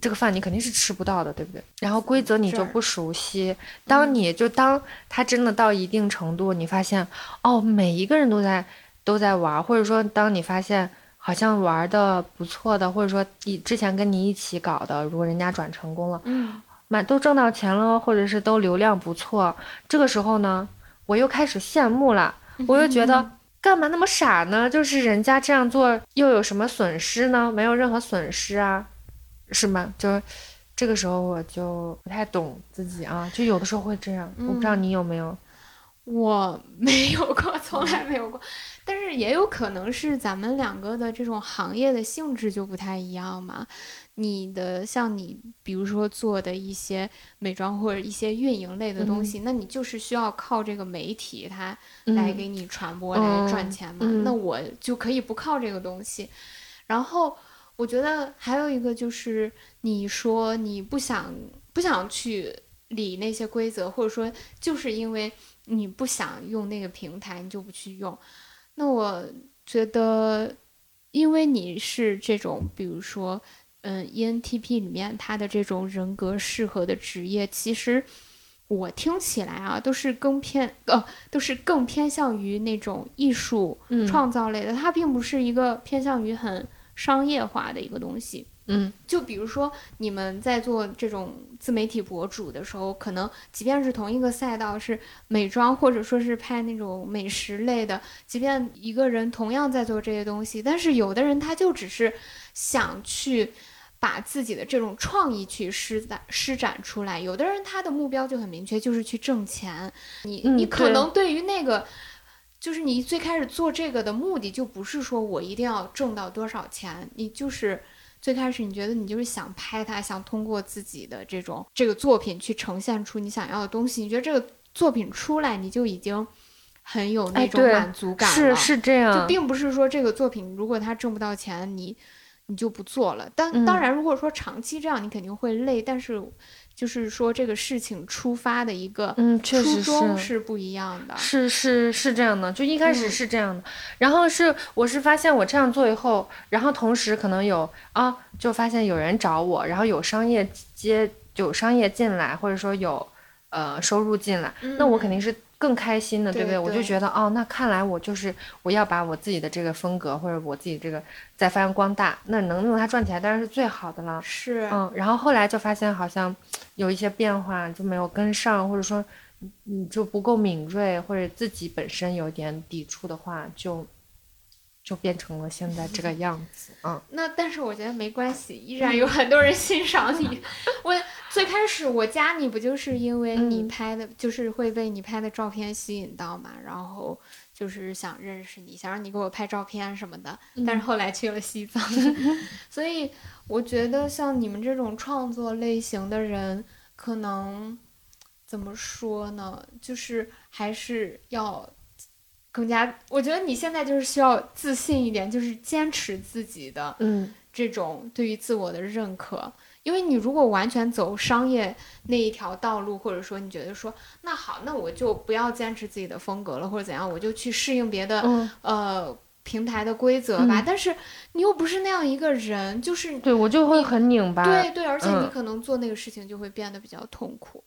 这个饭你肯定是吃不到的，对不对？然后规则你就不熟悉。当你就当他真的到一定程度，你发现哦，每一个人都在都在玩，或者说当你发现好像玩的不错的，或者说你之前跟你一起搞的，如果人家转成功了，嗯，满都挣到钱了，或者是都流量不错，这个时候呢，我又开始羡慕了，我又觉得干嘛那么傻呢？就是人家这样做又有什么损失呢？没有任何损失啊。是吗？就这个时候我就不太懂自己啊，就有的时候会这样。我不知道你有没有，我没有过，从来没有过。但是也有可能是咱们两个的这种行业的性质就不太一样嘛。你的像你，比如说做的一些美妆或者一些运营类的东西，那你就是需要靠这个媒体它来给你传播来赚钱嘛。那我就可以不靠这个东西，然后。我觉得还有一个就是，你说你不想不想去理那些规则，或者说就是因为你不想用那个平台，你就不去用。那我觉得，因为你是这种，比如说，嗯，ENTP 里面他的这种人格适合的职业，其实我听起来啊，都是更偏呃，都是更偏向于那种艺术创造类的，它并不是一个偏向于很。商业化的一个东西，嗯，就比如说你们在做这种自媒体博主的时候，可能即便是同一个赛道是美妆，或者说是拍那种美食类的，即便一个人同样在做这些东西，但是有的人他就只是想去把自己的这种创意去施展施展出来，有的人他的目标就很明确，就是去挣钱。你你可能对于那个。就是你最开始做这个的目的，就不是说我一定要挣到多少钱，你就是最开始你觉得你就是想拍它，想通过自己的这种这个作品去呈现出你想要的东西。你觉得这个作品出来，你就已经很有那种满足感了。是是这样，就并不是说这个作品如果它挣不到钱，你你就不做了。但嗯当然，如果说长期这样，你肯定会累。但是，就是说这个事情出发的一个嗯，确初实是。衷是不一样的。是是是这样的，就一开始嗯是这样的，然后是我是发现我这样做以后，然后同时可能有啊，就发现有人找我，然后有商业接有商业进来，或者说有呃收入进来，那我肯定是更开心的，对不对我就对觉得哦，那看来我就是我要把我自己的这个风格或者我自己这个再发扬光大，那能用它赚钱当然是最好的了。是，嗯，然后后来就发现好像有一些变化就没有跟上，或者说你你就不够敏锐，或者自己本身有点抵触的话，就就变成了现在这个样子。嗯那但是我觉得没关系，依然有很多人欣赏你。我最开始我加你不就是因为你嗯拍的，就是会被你拍的照片吸引到嘛，然后就是想认识你，想让你给我拍照片什么的。但是后来去了西藏，所以我觉得像你们这种创作类型的人，可能怎么说呢？就是还是要更加，我觉得你现在就是需要自信一点，就是坚持自己的嗯这种对于自我的认可。因为你如果完全走商业那一条道路，或者说你觉得说，那好，那我就不要坚持自己的风格了，或者怎样，我就去适应别的、嗯，呃平台的规则吧。嗯但是你又不是那样一个人，就是对我就会很拧巴。对对，而且你嗯可能做那个事情就会变得比较痛苦。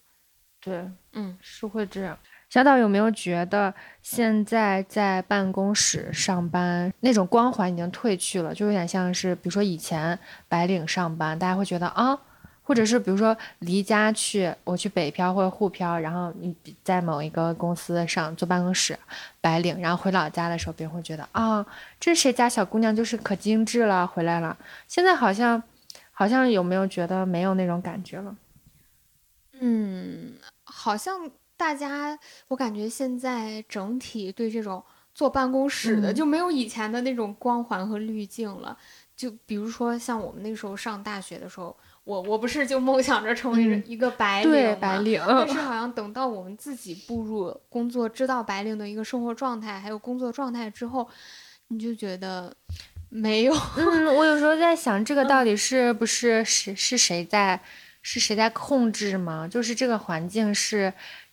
对，嗯，是会这样。小岛有没有觉得现在在办公室上班那种光环已经褪去了，就有点像是，比如说以前白领上班，大家会觉得啊，或者是比如说离家去，我去北漂或者沪漂，然后你在某一个公司上做办公室，白领，然后回老家的时候，别人会觉得啊，这谁家小姑娘就是可精致了，回来了。现在好像好像有没有觉得没有那种感觉了？嗯，好像大家，我感觉现在整体对这种坐办公室的、嗯就没有以前的那种光环和滤镜了。就比如说像我们那时候上大学的时候，我我不是就梦想着成为嗯一个白领对，白领，但是好像等到我们自己步入工作，知道白领的一个生活状态，还有工作状态之后，你就觉得没有。嗯，我有时候在想，这个到底是不是是是谁在是谁在控制吗？就是这个环境是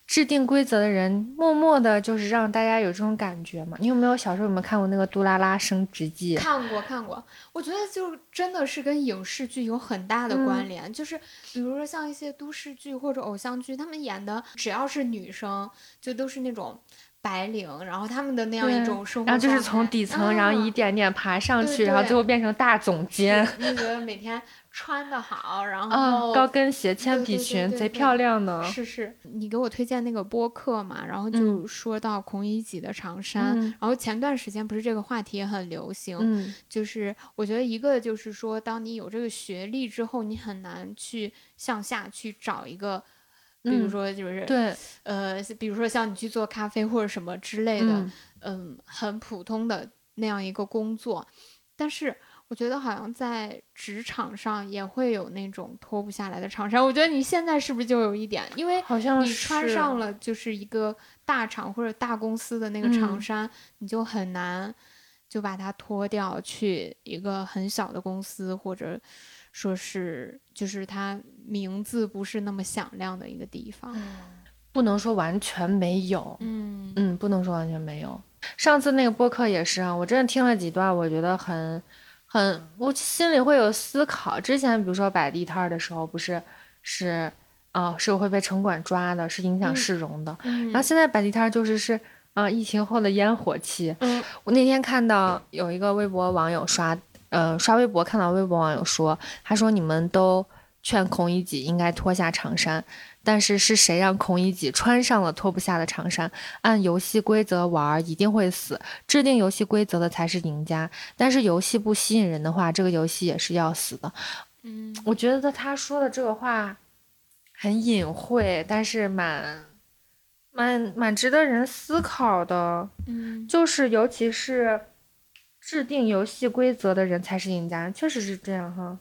制定规则的人默默的，就是让大家有这种感觉嘛？你有没有小时候有没有看过那个《杜拉拉升职记》？看过看过，我觉得就真的是跟影视剧有很大的关嗯联，就是比如说像一些都市剧或者偶像剧，他们演的只要是女生，就都是那种白领，然后他们的那样一种生活然后就是从底层，然后一嗯点点爬上对去，然后最后变成大总监。你就觉得每天穿的好，然 啊，后高跟鞋、铅笔裙，贼漂亮呢。是是，你给我推荐那个播客嘛，然后就嗯说到孔乙己的长衫，嗯然后前段时间不是这个话题也很流行，嗯就是我觉得一个就是说，当你有这个学历之后，你很难去向下去找一个，比如嗯说就是、对，呃，比如说像你去做咖啡或者什么之类的，嗯嗯，很普通的那样一个工作，但是我觉得好像在职场上也会有那种脱不下来的长衫。我觉得你现在是不是就有一点，因为好像你穿上了就是一个大厂或者大公司的那个长嗯衫，你就很难就把它脱掉，去一个很小的公司，或者说是就是它名字不是那么响亮的一个地方。不能说完全没有，嗯嗯，不能说完全没有。上次那个播客也是啊，我真的听了几段，我觉得很很，我心里会有思考。之前比如说摆地摊儿的时候，不是是啊、是会被城管抓的，是影响嗯市容的。嗯然后现在摆地摊儿就是是啊、疫情后的烟火气。嗯我那天看到有一个微博网友刷，呃，刷微博看到微博网友说，他说你们都劝孔乙己应该脱下长衫，但是是谁让孔乙己穿上了脱不下的长衫？按游戏规则玩儿一定会死，制定游戏规则的才是赢家。但是游戏不吸引人的话，这个游戏也是要死的。嗯我觉得他说的这个话很隐晦，但是蛮蛮蛮值得人思考的。嗯就是尤其是制定游戏规则的人才是赢家，确实是这样哈。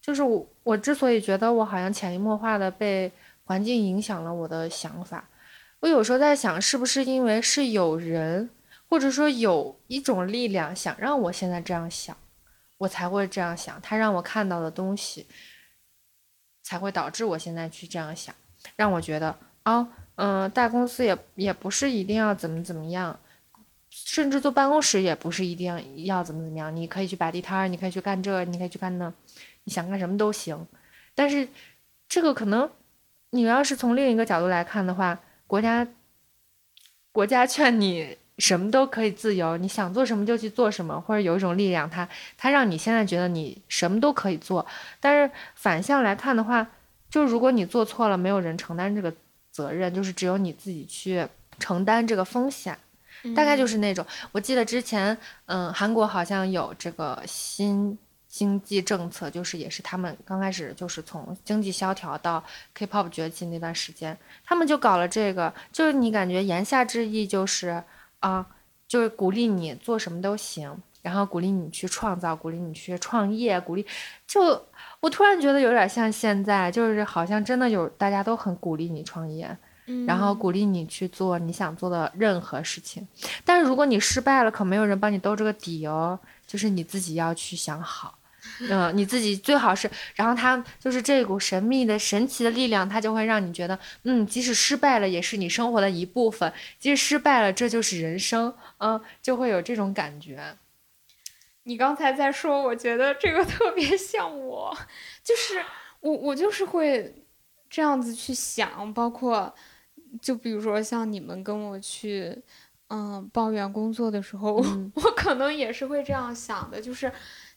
就是我我之所以觉得我好像潜移默化的被环境影响了我的想法，我有时候在想，是不是因为是有人或者说有一种力量想让我现在这样想，我才会这样想。他让我看到的东西，才会导致我现在去这样想，让我觉得哦，嗯，大公司也也不是一定要怎么怎么样，甚至坐办公室也不是一定要怎么怎么样。你可以去摆地摊儿，你可以去干这，你可以去干那，你想干什么都行。但是这个可能，你要是从另一个角度来看的话，国家国家劝你。什么都可以自由，你想做什么就去做什么，或者有一种力量，它它让你现在觉得你什么都可以做。但是反向来看的话，就如果你做错了，没有人承担这个责任，就是只有你自己去承担这个风险。大概就是那种，我记得之前，嗯，韩国好像有这个新经济政策，就是也是他们刚开始就是从经济萧条到 K-pop 崛起那段时间，他们就搞了这个，就是你感觉言下之意就是。啊，就是鼓励你做什么都行，然后鼓励你去创造，鼓励你去创业，鼓励。就我突然觉得有点像现在，就是好像真的有大家都很鼓励你创业，然后鼓励你去做你想做的任何事情。但是如果你失败了，可没有人帮你兜这个底哦，就是你自己要去想好。嗯，你自己最好是，然后他就是这股神秘的、神奇的力量，它就会让你觉得，嗯，即使失败了，也是你生活的一部分；即使失败了，这就是人生，嗯，就会有这种感觉。你刚才在说，我觉得这个 特别像我，就是我，我就是会这样子去想，包括，就比如说像你们跟我去，嗯，抱怨工作的时候，我可能也是会这样想的，就是。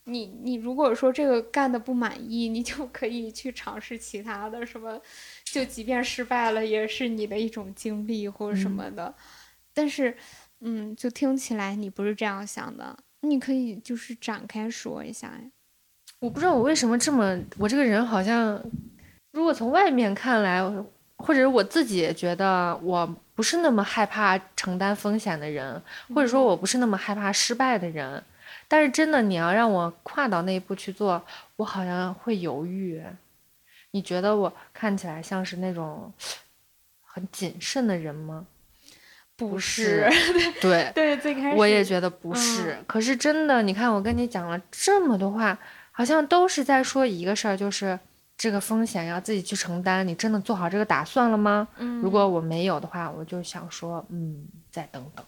你你如果说这个干的不满意，你就可以去尝试其他的什么，就即便失败了，也是你的一种经历或者什么的。但是，嗯，就听起来你不是这样想的，你可以就是展开说一下呀。我不知道我为什么这么，我这个人好像，如果从外面看来，或者我自己觉得我不是那么害怕承担风险的人，或者说我不是那么害怕失败的人。但是真的，你要让我跨到那一步去做，我好像会犹豫。你觉得我看起来像是那种很谨慎的人吗？不是，对对，最开始我也觉得不是。可是真的，你看我跟你讲了这么多话，好像都是在说一个事儿，就是这个风险要自己去承担。你真的做好这个打算了吗？嗯，如果我没有的话，我就想说，嗯，再等等。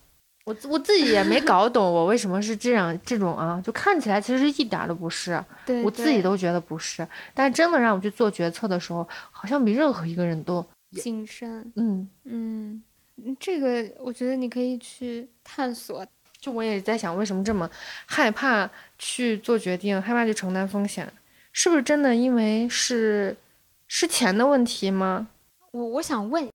我我自己也没搞懂，我为什么是这样这种啊？就看起来其实一点都不是，我自己都觉得不是。但真的让我去做决策的时候，好像比任何一个人都谨慎。嗯嗯，这个我觉得你可以去探索。就我也在想，为什么这么害怕去做决定，害怕去承担风险？是不是真的因为是是钱的问题吗？我我想问。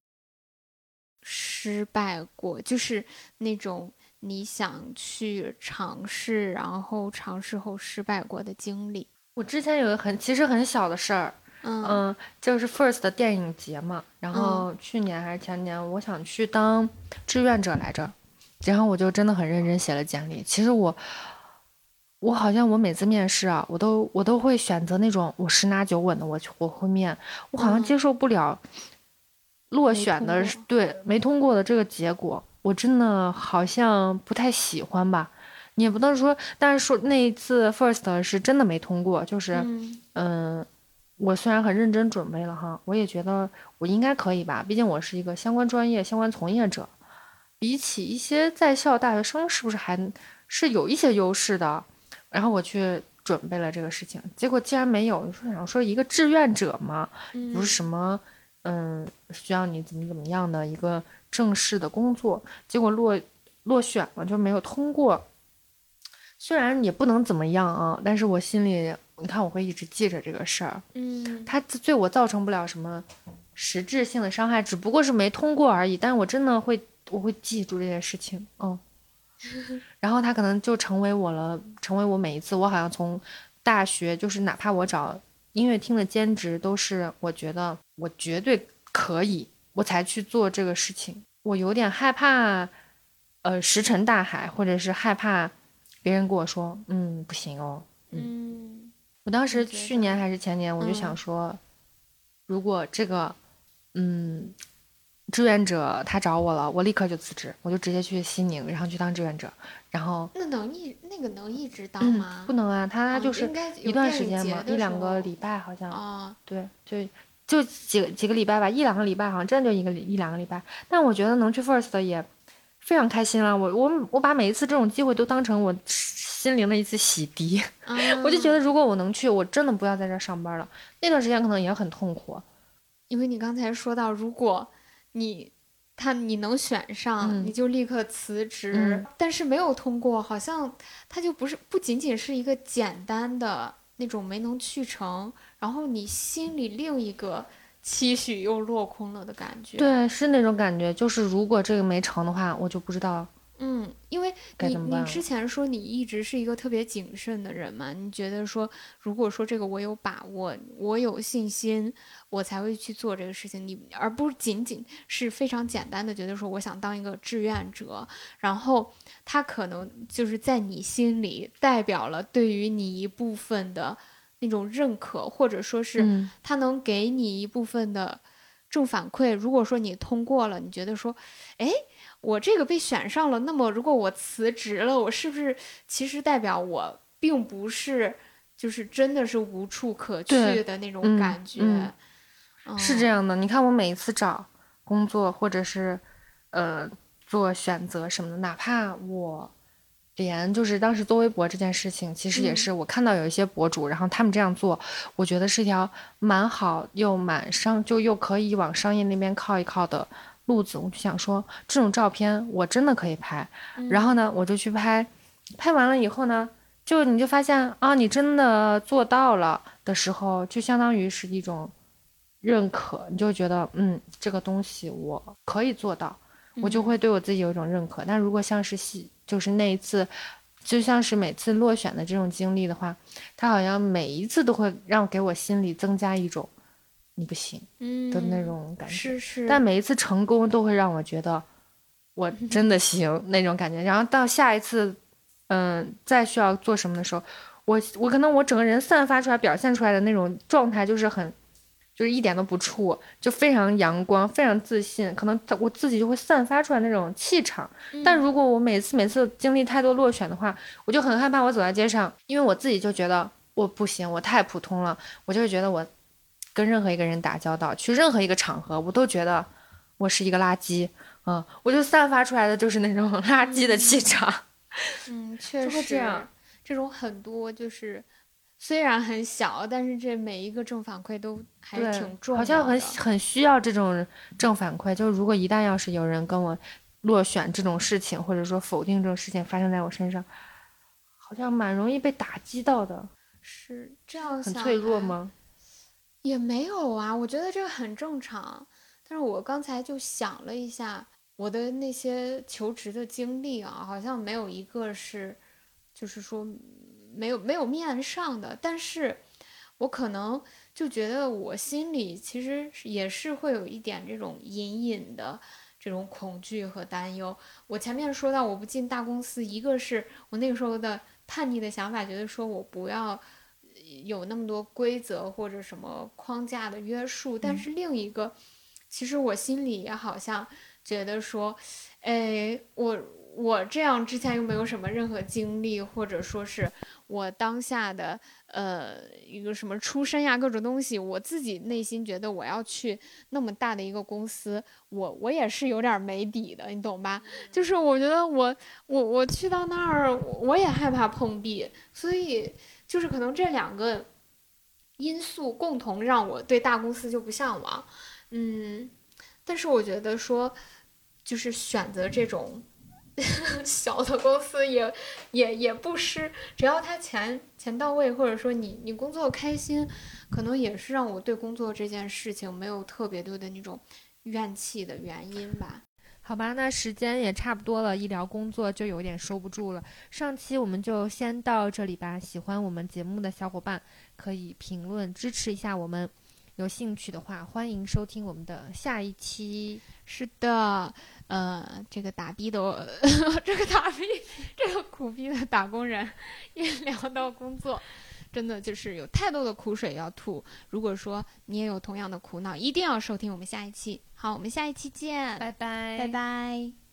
失败过，就是那种你想去尝试，然后尝试后失败过的经历。我之前有个很其实很小的事儿，嗯，就是 First 的电影节嘛，然后去年还是前年，我想去当志愿者来着，然后我就真的很认真写了简历。其实我，我好像我每次面试啊，我都我都会选择那种我十拿九稳的，我我会面，我好像接受不了。落选的对没通过的这个结果，我真的好像不太喜欢吧。你也不能说，但是说那一次 first 是真的没通过，就是嗯，我虽然很认真准备了哈，我也觉得我应该可以吧。毕竟我是一个相关专业、相关从业者，比起一些在校大学生，是不是还是有一些优势的？然后我去准备了这个事情，结果竟然没有，说想说一个志愿者嘛，不是什么。嗯，需要你怎么怎么样的一个正式的工作，结果落落选了，就没有通过。虽然也不能怎么样啊，但是我心里，你看我会一直记着这个事儿。嗯，他对我造成不了什么实质性的伤害，只不过是没通过而已。但是我真的会，我会记住这件事情。嗯，然后他可能就成为我了，成为我每一次，我好像从大学，就是哪怕我找。音乐厅的兼职都是我觉得我绝对可以，我才去做这个事情。我有点害怕，呃，石沉大海，或者是害怕别人跟我说，嗯，不行哦。嗯，我当时去年还是前年，我就想说，如果这个，嗯，志愿者他找我了，我立刻就辞职，我就直接去西宁，然后去当志愿者。然后那能一那个能一直当嗯吗？不能啊，他哦就是一段时间嘛，一两个礼拜好像。啊，对，就就几个几个礼拜吧，一两个礼拜，好像真的就一个一两个礼拜。但我觉得能去 First 也非常开心了。我我我把每一次这种机会都当成我心灵的一次洗涤。我就觉得，得如果我能去，我真的不要在这儿上班了。那段时间可能也很痛苦。因为你刚才说到，如果你他你能选上，嗯你就立刻辞职，嗯但是没有通过，好像它就不是不仅仅是一个简单的那种没能去成，然后你心里另一个期许又落空了的感觉。，对，是那种感觉，就是如果这个没成的话，我就不知道嗯，因为你你之前说你一直是一个特别谨慎的人嘛，你觉得说，如果说这个我有把握，我有信心，我才会去做这个事情，你而不仅仅是非常简单的觉得说我想当一个志愿者，然后他可能就是在你心里代表了对于你一部分的那种认可，或者说是嗯。他能给你一部分的正反馈。如果说你通过了，你觉得说，哎，我这个被选上了，那么如果我辞职了，我是不是其实代表我并不是就是真的是无处可去的那种嗯感觉？嗯嗯是这样的。你看，我每一次找工作或者是呃做选择什么的，哪怕我连就是当时做微博这件事情，其实也嗯是我看到有一些博主，然后他们这样做，我觉得是一条蛮好又蛮商，就又可以往商业那边靠一靠的路子。我就想说，这种照片我真的可以拍。嗯然后呢，我就去拍，拍完了以后呢，就你就发现啊，你真的做到了的时候，就相当于是一种认可，你就觉得嗯，这个东西我可以做到，我就嗯会对我自己有一种认可。但如果像是戏，就是那一次，就像是每次落选的这种经历的话，他好像每一次都会让给我心里增加一种你不行嗯的那种感觉。是是，但每一次成功都会让我觉得我真的行 那种感觉。然后到下一次，嗯，再需要做什么的时候，我我可能我整个人散发出来、表现出来的那种状态就是很，就是一点都不怵，就非常阳光、非常自信。可能我自己就会散发出来那种气场。但如果我每次每次经历太多落选的话，我就很害怕我走在街上，因为我自己就觉得我不行，我太普通了，我就会觉得我跟任何一个人打交道，去任何一个场合，我都觉得我是一个垃圾，嗯，我就散发出来的就是那种 垃圾的气场。嗯，确实这样，这种很多就是虽然很小，但是这每一个正反馈都还挺重要的，好像很很需要这种正反馈。就是如果一旦要是有人跟我落选这种事情，或者说否定这种事情发生在我身上，好像蛮容易被打击到的，是这样想很脆弱吗？也没有啊，我觉得这个很正常。但是我刚才就想了一下，我的那些求职的经历啊，好像没有一个是，就是说没有没有面上的。但是我可能就觉得我心里其实也是会有一点这种隐隐的这种恐惧和担忧。我前面说到我不进大公司，一个是我那个时候的叛逆的想法，觉得说我不要有那么多规则或者什么框架的约束，但是另一个，其实我心里也好像觉得说，哎，我我这样之前又没有什么任何经历，或者说是我当下的呃一个什么出身呀，各种东西，我自己内心觉得我要去那么大的一个公司，我我也是有点儿没底的，你懂吧？就是我觉得我我我去到那儿，我我也害怕碰壁，所以就是可能这两个因素共同让我对大公司就不向往，嗯，但是我觉得说，就是选择这种 小的公司也也也不失，只要他钱钱到位，或者说你你工作开心，可能也是让我对工作这件事情没有特别多的那种怨气的原因吧。好吧，那时间也差不多了，一聊工作就有点收不住了。上期我们就先到这里吧。喜欢我们节目的小伙伴可以评论支持一下我们，有兴趣的话欢迎收听我们的下一期。是的，呃，这个打逼的，这个打逼，这个苦逼的打工人，一聊到工作，真的就是有太多的苦水要吐。如果说你也有同样的苦恼，一定要收听我们下一期。好，我们下一期见，拜拜，拜拜。